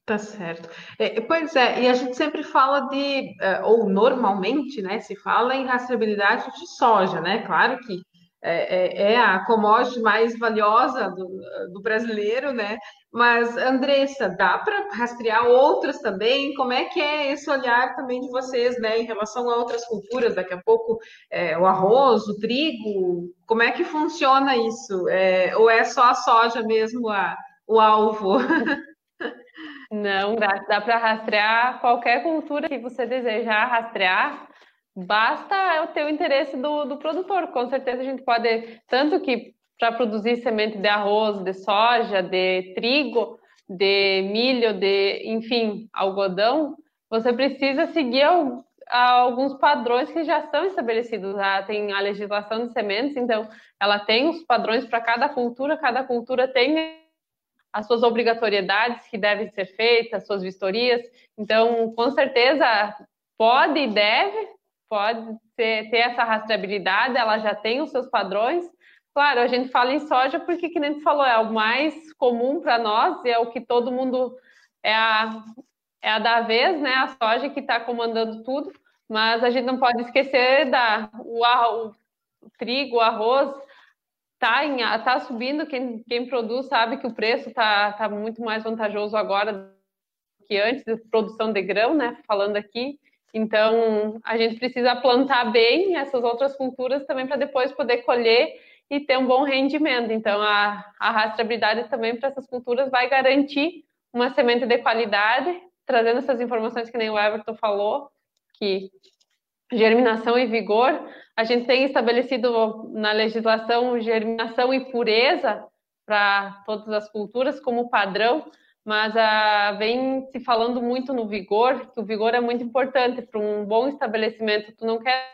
Tá certo. É, pois é, e a gente sempre fala de, é, ou normalmente, né, se fala em rastreabilidade de soja, né? Claro que é, é, é a commodity mais valiosa do, do, brasileiro, né? Mas, Andressa, dá para rastrear outras também? Como é que é esse olhar também de vocês, né, em relação a outras culturas? Daqui a pouco, é, o arroz, o trigo, como é que funciona isso? É, ou é só a soja mesmo a, o alvo? Não, dá, dá para rastrear qualquer cultura que você desejar rastrear. Basta o teu interesse do, do produtor. Com certeza a gente pode, tanto que para produzir semente de arroz, de soja, de trigo, de milho, de, enfim, algodão, você precisa seguir alguns padrões que já estão estabelecidos. Ah, tem a legislação de sementes, então ela tem os padrões para cada cultura, cada cultura tem as suas obrigatoriedades que devem ser feitas, as suas vistorias. Então, com certeza, pode e deve, pode ter, ter essa rastreabilidade, ela já tem os seus padrões. Claro, a gente fala em soja porque, que nem tu falou, é o mais comum para nós e é o que todo mundo é a, é a da vez, né? A soja que está comandando tudo, mas a gente não pode esquecer da o, o, o trigo, o arroz, tá, em, tá subindo, quem, quem produz sabe que o preço tá, tá muito mais vantajoso agora que antes produção de grão, né? Falando aqui. Então, a gente precisa plantar bem essas outras culturas também para depois poder colher e ter um bom rendimento. Então, a, a rastreabilidade também para essas culturas vai garantir uma semente de qualidade, trazendo essas informações que nem o Everton falou, que germinação e vigor, a gente tem estabelecido na legislação germinação e pureza para todas as culturas como padrão, mas ah, vem se falando muito no vigor, que o vigor é muito importante para um bom estabelecimento. Tu não quer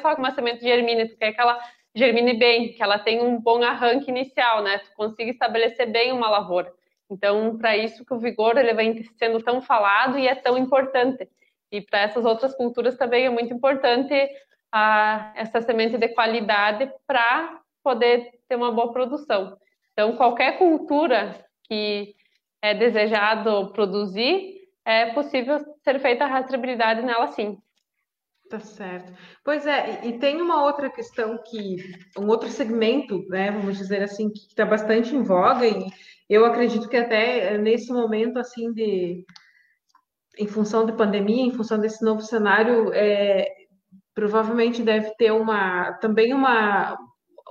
só que uma semente germine, tu quer que ela germine bem, que ela tenha um bom arranque inicial, né? Tu consiga estabelecer bem uma lavoura. Então, para isso que o vigor ele vem sendo tão falado e é tão importante. E para essas outras culturas também é muito importante a, essa semente de qualidade para poder ter uma boa produção. Então, qualquer cultura que é desejado produzir, é possível ser feita a rastreabilidade nela sim. Tá certo. Pois é, e tem uma outra questão que, um outro segmento, né, vamos dizer assim, que está bastante em voga, e eu acredito que até nesse momento, assim, de, em função da pandemia, em função desse novo cenário, é, provavelmente deve ter uma também uma,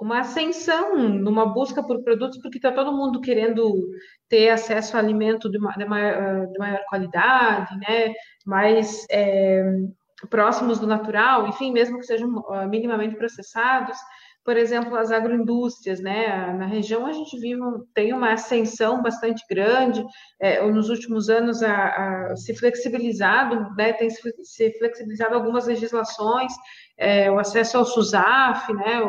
uma ascensão numa busca por produtos, porque está todo mundo querendo ter acesso a alimento de, maior, de maior, qualidade, né? mais é, próximos do natural, enfim, mesmo que sejam ah, minimamente processados por exemplo, as agroindústrias, né? Na região a gente vive, tem uma ascensão bastante grande, é, nos últimos anos a, a, se flexibilizado, né? Tem se flexibilizado algumas legislações, é, o acesso ao SUSAF, né?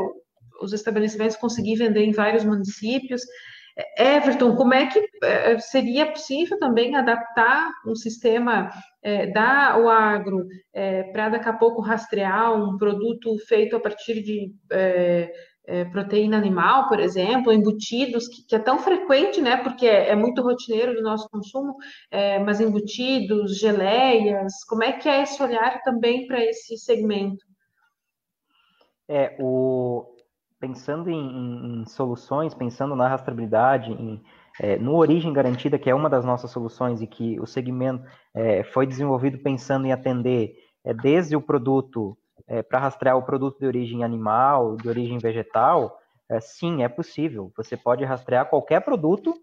Os estabelecimentos conseguir vender em vários municípios. Everton, como é que é, seria possível também adaptar um sistema é, da o agro é, para daqui a pouco rastrear um produto feito a partir de é, proteína animal, por exemplo, embutidos, que, que, é tão frequente, né? Porque é, é muito rotineiro do nosso consumo, mas embutidos, geleias, como é que é esse olhar também para esse segmento? É, o, pensando em, em, soluções, pensando na rastreabilidade, em, é, no origem garantida, que é uma das nossas soluções e que o segmento é, foi desenvolvido pensando em atender é, desde o produto para rastrear o produto de origem animal, de origem vegetal, sim, é possível. Você pode rastrear qualquer produto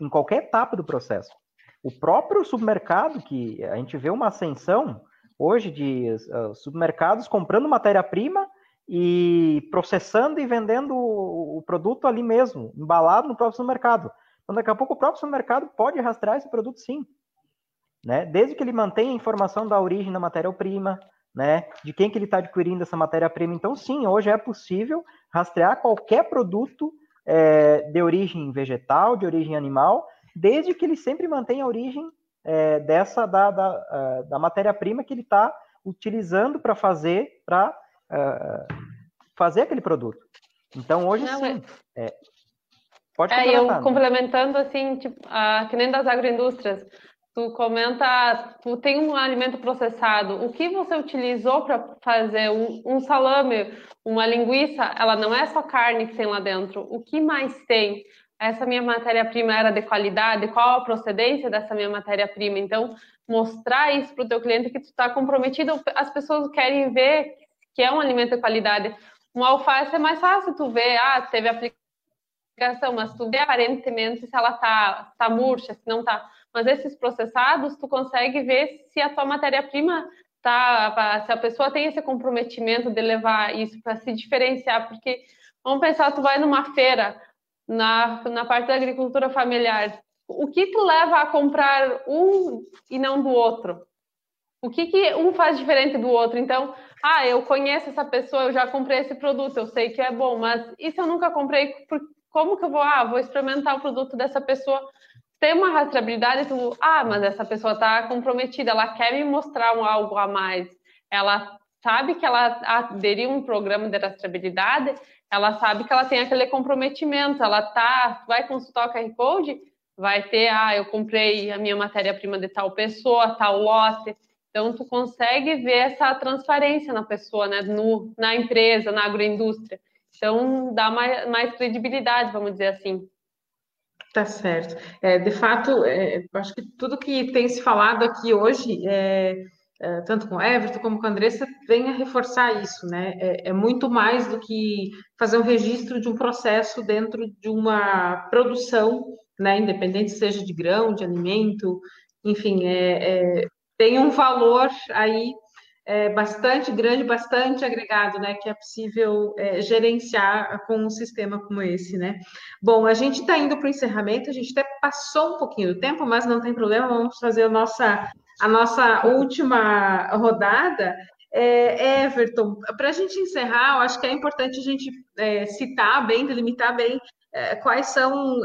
em qualquer etapa do processo. O próprio supermercado, que a gente vê uma ascensão hoje de uh, supermercados comprando matéria-prima e processando e vendendo o, produto ali mesmo, embalado no próprio supermercado. Então, daqui a pouco, o próprio supermercado pode rastrear esse produto sim. Né? Desde que ele mantenha a informação da origem da matéria-prima, né, de quem que ele está adquirindo essa matéria-prima. Então, sim, hoje é possível rastrear qualquer produto é, de origem vegetal, de origem animal, desde que ele sempre mantenha a origem é, dessa da, da, é, da matéria-prima que ele está utilizando para fazer para uh, fazer aquele produto. Então hoje Não, sim. É... Pode é, eu complementando assim, tipo, a, que nem das agroindústrias, Tu comenta, tu tem um alimento processado, o que você utilizou para fazer um, um, salame, uma linguiça, ela não é só carne que tem lá dentro, o que mais tem? Essa minha matéria-prima era de qualidade? Qual a procedência dessa minha matéria-prima? Então, mostrar isso para o teu cliente que tu está comprometido, as pessoas querem ver que é um alimento de qualidade. Uma alface é mais fácil tu ver, ah, teve aplicação, mas tu vê aparentemente se ela tá, tá murcha, se não tá mas esses processados, tu consegue ver se a tua matéria-prima tá, se a pessoa tem esse comprometimento de levar isso para se diferenciar, porque vamos pensar, tu vai numa feira, na, na parte da agricultura familiar, o que tu leva a comprar um e não do outro? O que, que um faz diferente do outro? Então, ah, eu conheço essa pessoa, eu já comprei esse produto, eu sei que é bom, mas e se eu nunca comprei? Como que eu vou? Ah, vou experimentar o produto dessa pessoa tem uma rastreabilidade, tu, ah, mas essa pessoa está comprometida, ela quer me mostrar algo a mais. Ela sabe que ela aderiu a um programa de rastreabilidade, ela sabe que ela tem aquele comprometimento, ela tá, vai consultar o QR Code, vai ter, ah, eu comprei a minha matéria-prima de tal pessoa, tal lote. Então, tu consegue ver essa transparência na pessoa, né, no, na empresa, na agroindústria. Então, dá mais, mais credibilidade, vamos dizer assim. Tá certo. É, de fato, é, acho que tudo que tem se falado aqui hoje, é, é, tanto com o Everton como com a Andressa, vem a reforçar isso, né? É, é, muito mais do que fazer um registro de um processo dentro de uma produção, né? Independente seja de grão, de alimento, enfim, é, é tem um valor aí é, bastante grande, bastante agregado, né, que é possível é, gerenciar com um sistema como esse, né. Bom, a gente está indo para o encerramento, a gente até passou um pouquinho do tempo, mas não tem problema, vamos fazer a nossa, a nossa última rodada. É, Everton, para a gente encerrar, eu acho que é importante a gente é, citar bem, delimitar bem é, quais são,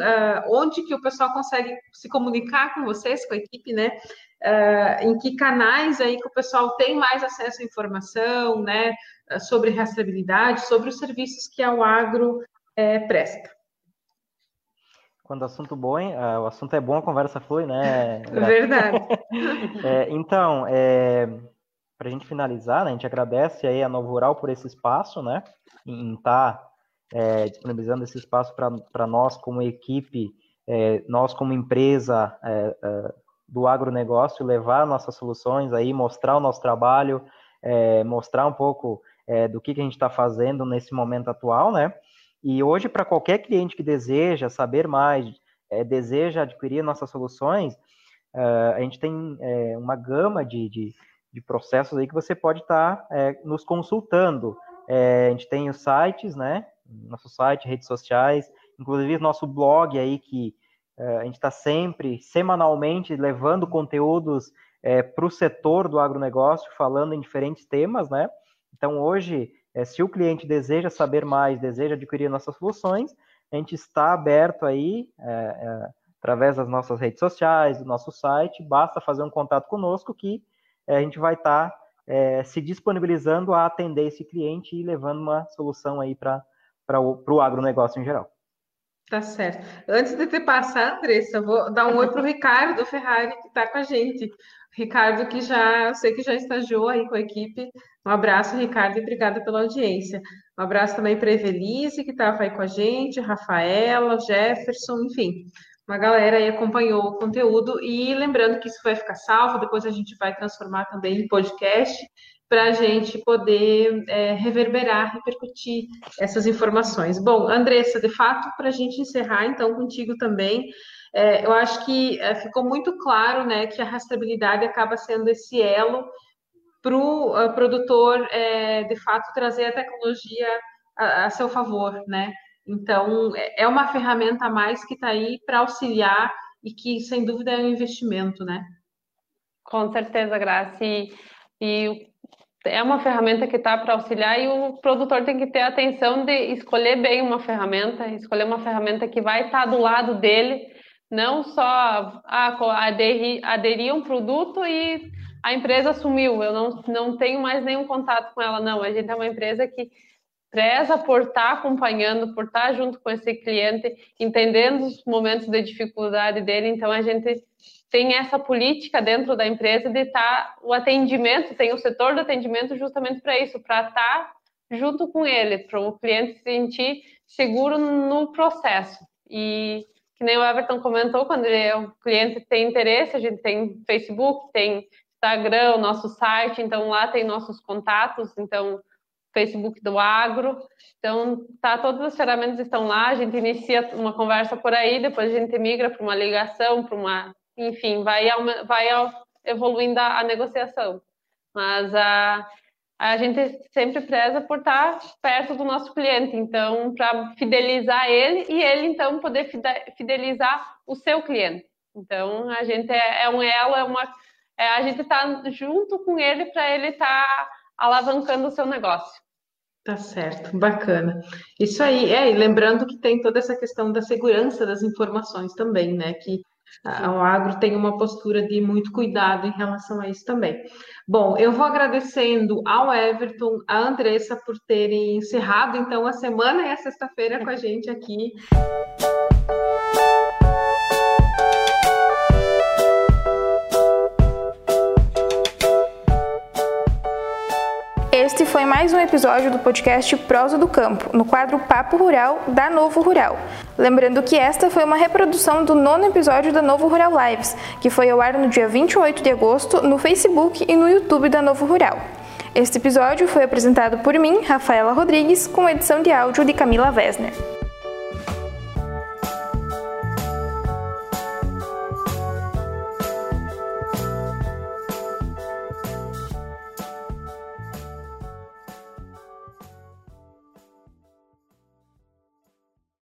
onde que o pessoal consegue se comunicar com vocês, com a equipe, né? Uh, em que canais aí que o pessoal tem mais acesso à informação, né? Sobre rastreabilidade, sobre os serviços que a Agro é, presta. Quando o assunto bom, uh, o assunto é bom, a conversa flui, né? Verdade. é, então, é, para a gente finalizar, né, a gente agradece aí a Novo Rural por esse espaço, né? Em estar tá é, disponibilizando esse espaço para nós como equipe, é, nós como empresa é, é, do agronegócio, levar nossas soluções aí, mostrar o nosso trabalho, é, mostrar um pouco é, do que, que a gente está fazendo nesse momento atual, né? E hoje, para qualquer cliente que deseja saber mais, deseja adquirir nossas soluções, a gente tem uma gama de, de, de, processos aí que você pode estar tá, nos consultando. a gente tem os sites, né? nosso site, redes sociais, inclusive nosso blog aí que é, a gente está sempre, semanalmente, levando conteúdos é, para o setor do agronegócio, falando em diferentes temas, né? Então, hoje, é, se o cliente deseja saber mais, deseja adquirir nossas soluções, a gente está aberto aí, é, é, através das nossas redes sociais, do nosso site, basta fazer um contato conosco que é, a gente vai estar tá, é, se disponibilizando a atender esse cliente e levando uma solução aí para o agronegócio em geral. Tá certo. Antes de te passar, Andressa, vou dar um oi para o Ricardo Ferrari, que está com a gente. Ricardo, que já, sei que já estagiou aí com a equipe. Um abraço, Ricardo, e obrigada pela audiência. Um abraço também para a Evelise, que estava aí com a gente, Rafaela, Jefferson, enfim, uma galera aí acompanhou o conteúdo. E lembrando que isso vai ficar salvo, depois a gente vai transformar também em podcast para a gente poder é, reverberar, repercutir essas informações. Bom, Andressa, de fato, para a gente encerrar, então, contigo também, é, eu acho que é, ficou muito claro né, que a rastreabilidade acaba sendo esse elo para o uh, produtor, é, de fato, trazer a tecnologia a, a, seu favor, né? Então, é, é uma ferramenta a mais que está aí para auxiliar e que, sem dúvida, é um investimento, né? Com certeza, Graça. E, e é uma ferramenta que está para auxiliar e o produtor tem que ter atenção de escolher bem uma ferramenta, escolher uma ferramenta que vai estar tá do lado dele, não só aderir, aderir a um produto e a empresa sumiu, eu não, não tenho mais nenhum contato com ela, não. A gente é uma empresa que preza por estar tá acompanhando, por estar tá junto com esse cliente, entendendo os momentos de dificuldade dele, então a gente tem essa política dentro da empresa de estar tá, o atendimento, tem o setor do atendimento justamente para isso, para estar junto com ele, para o cliente se sentir seguro no processo. E que nem o Everton comentou, quando ele, o cliente tem interesse, a gente tem Facebook, tem Instagram, o nosso site, então lá tem nossos contatos, então Facebook do Agro. Então, tá, todas as ferramentas estão lá, a gente inicia uma conversa por aí, depois a gente migra para uma ligação, para uma enfim, vai, vai evoluindo a, a negociação. Mas a, a gente sempre preza por estar perto do nosso cliente, então, para fidelizar ele e ele, então, poder fidelizar o seu cliente. Então, a gente é, é um elo, é uma, é, a gente está junto com ele para ele estar tá alavancando o seu negócio. Tá certo, bacana. Isso aí, é, e lembrando que tem toda essa questão da segurança das informações também, né? Que o agro tem uma postura de muito cuidado em relação a isso também. Bom, eu vou agradecendo ao Everton, à Andressa por terem encerrado então a semana e a sexta-feira com a gente aqui. Foi mais um episódio do podcast Prosa do Campo, no quadro Papo Rural da Novo Rural. Lembrando que esta foi uma reprodução do nono episódio da Novo Rural Lives, que foi ao ar no dia 28 de agosto no Facebook e no YouTube da Novo Rural. Este episódio foi apresentado por mim, Rafaela Rodrigues, com edição de áudio de Camila Wesner.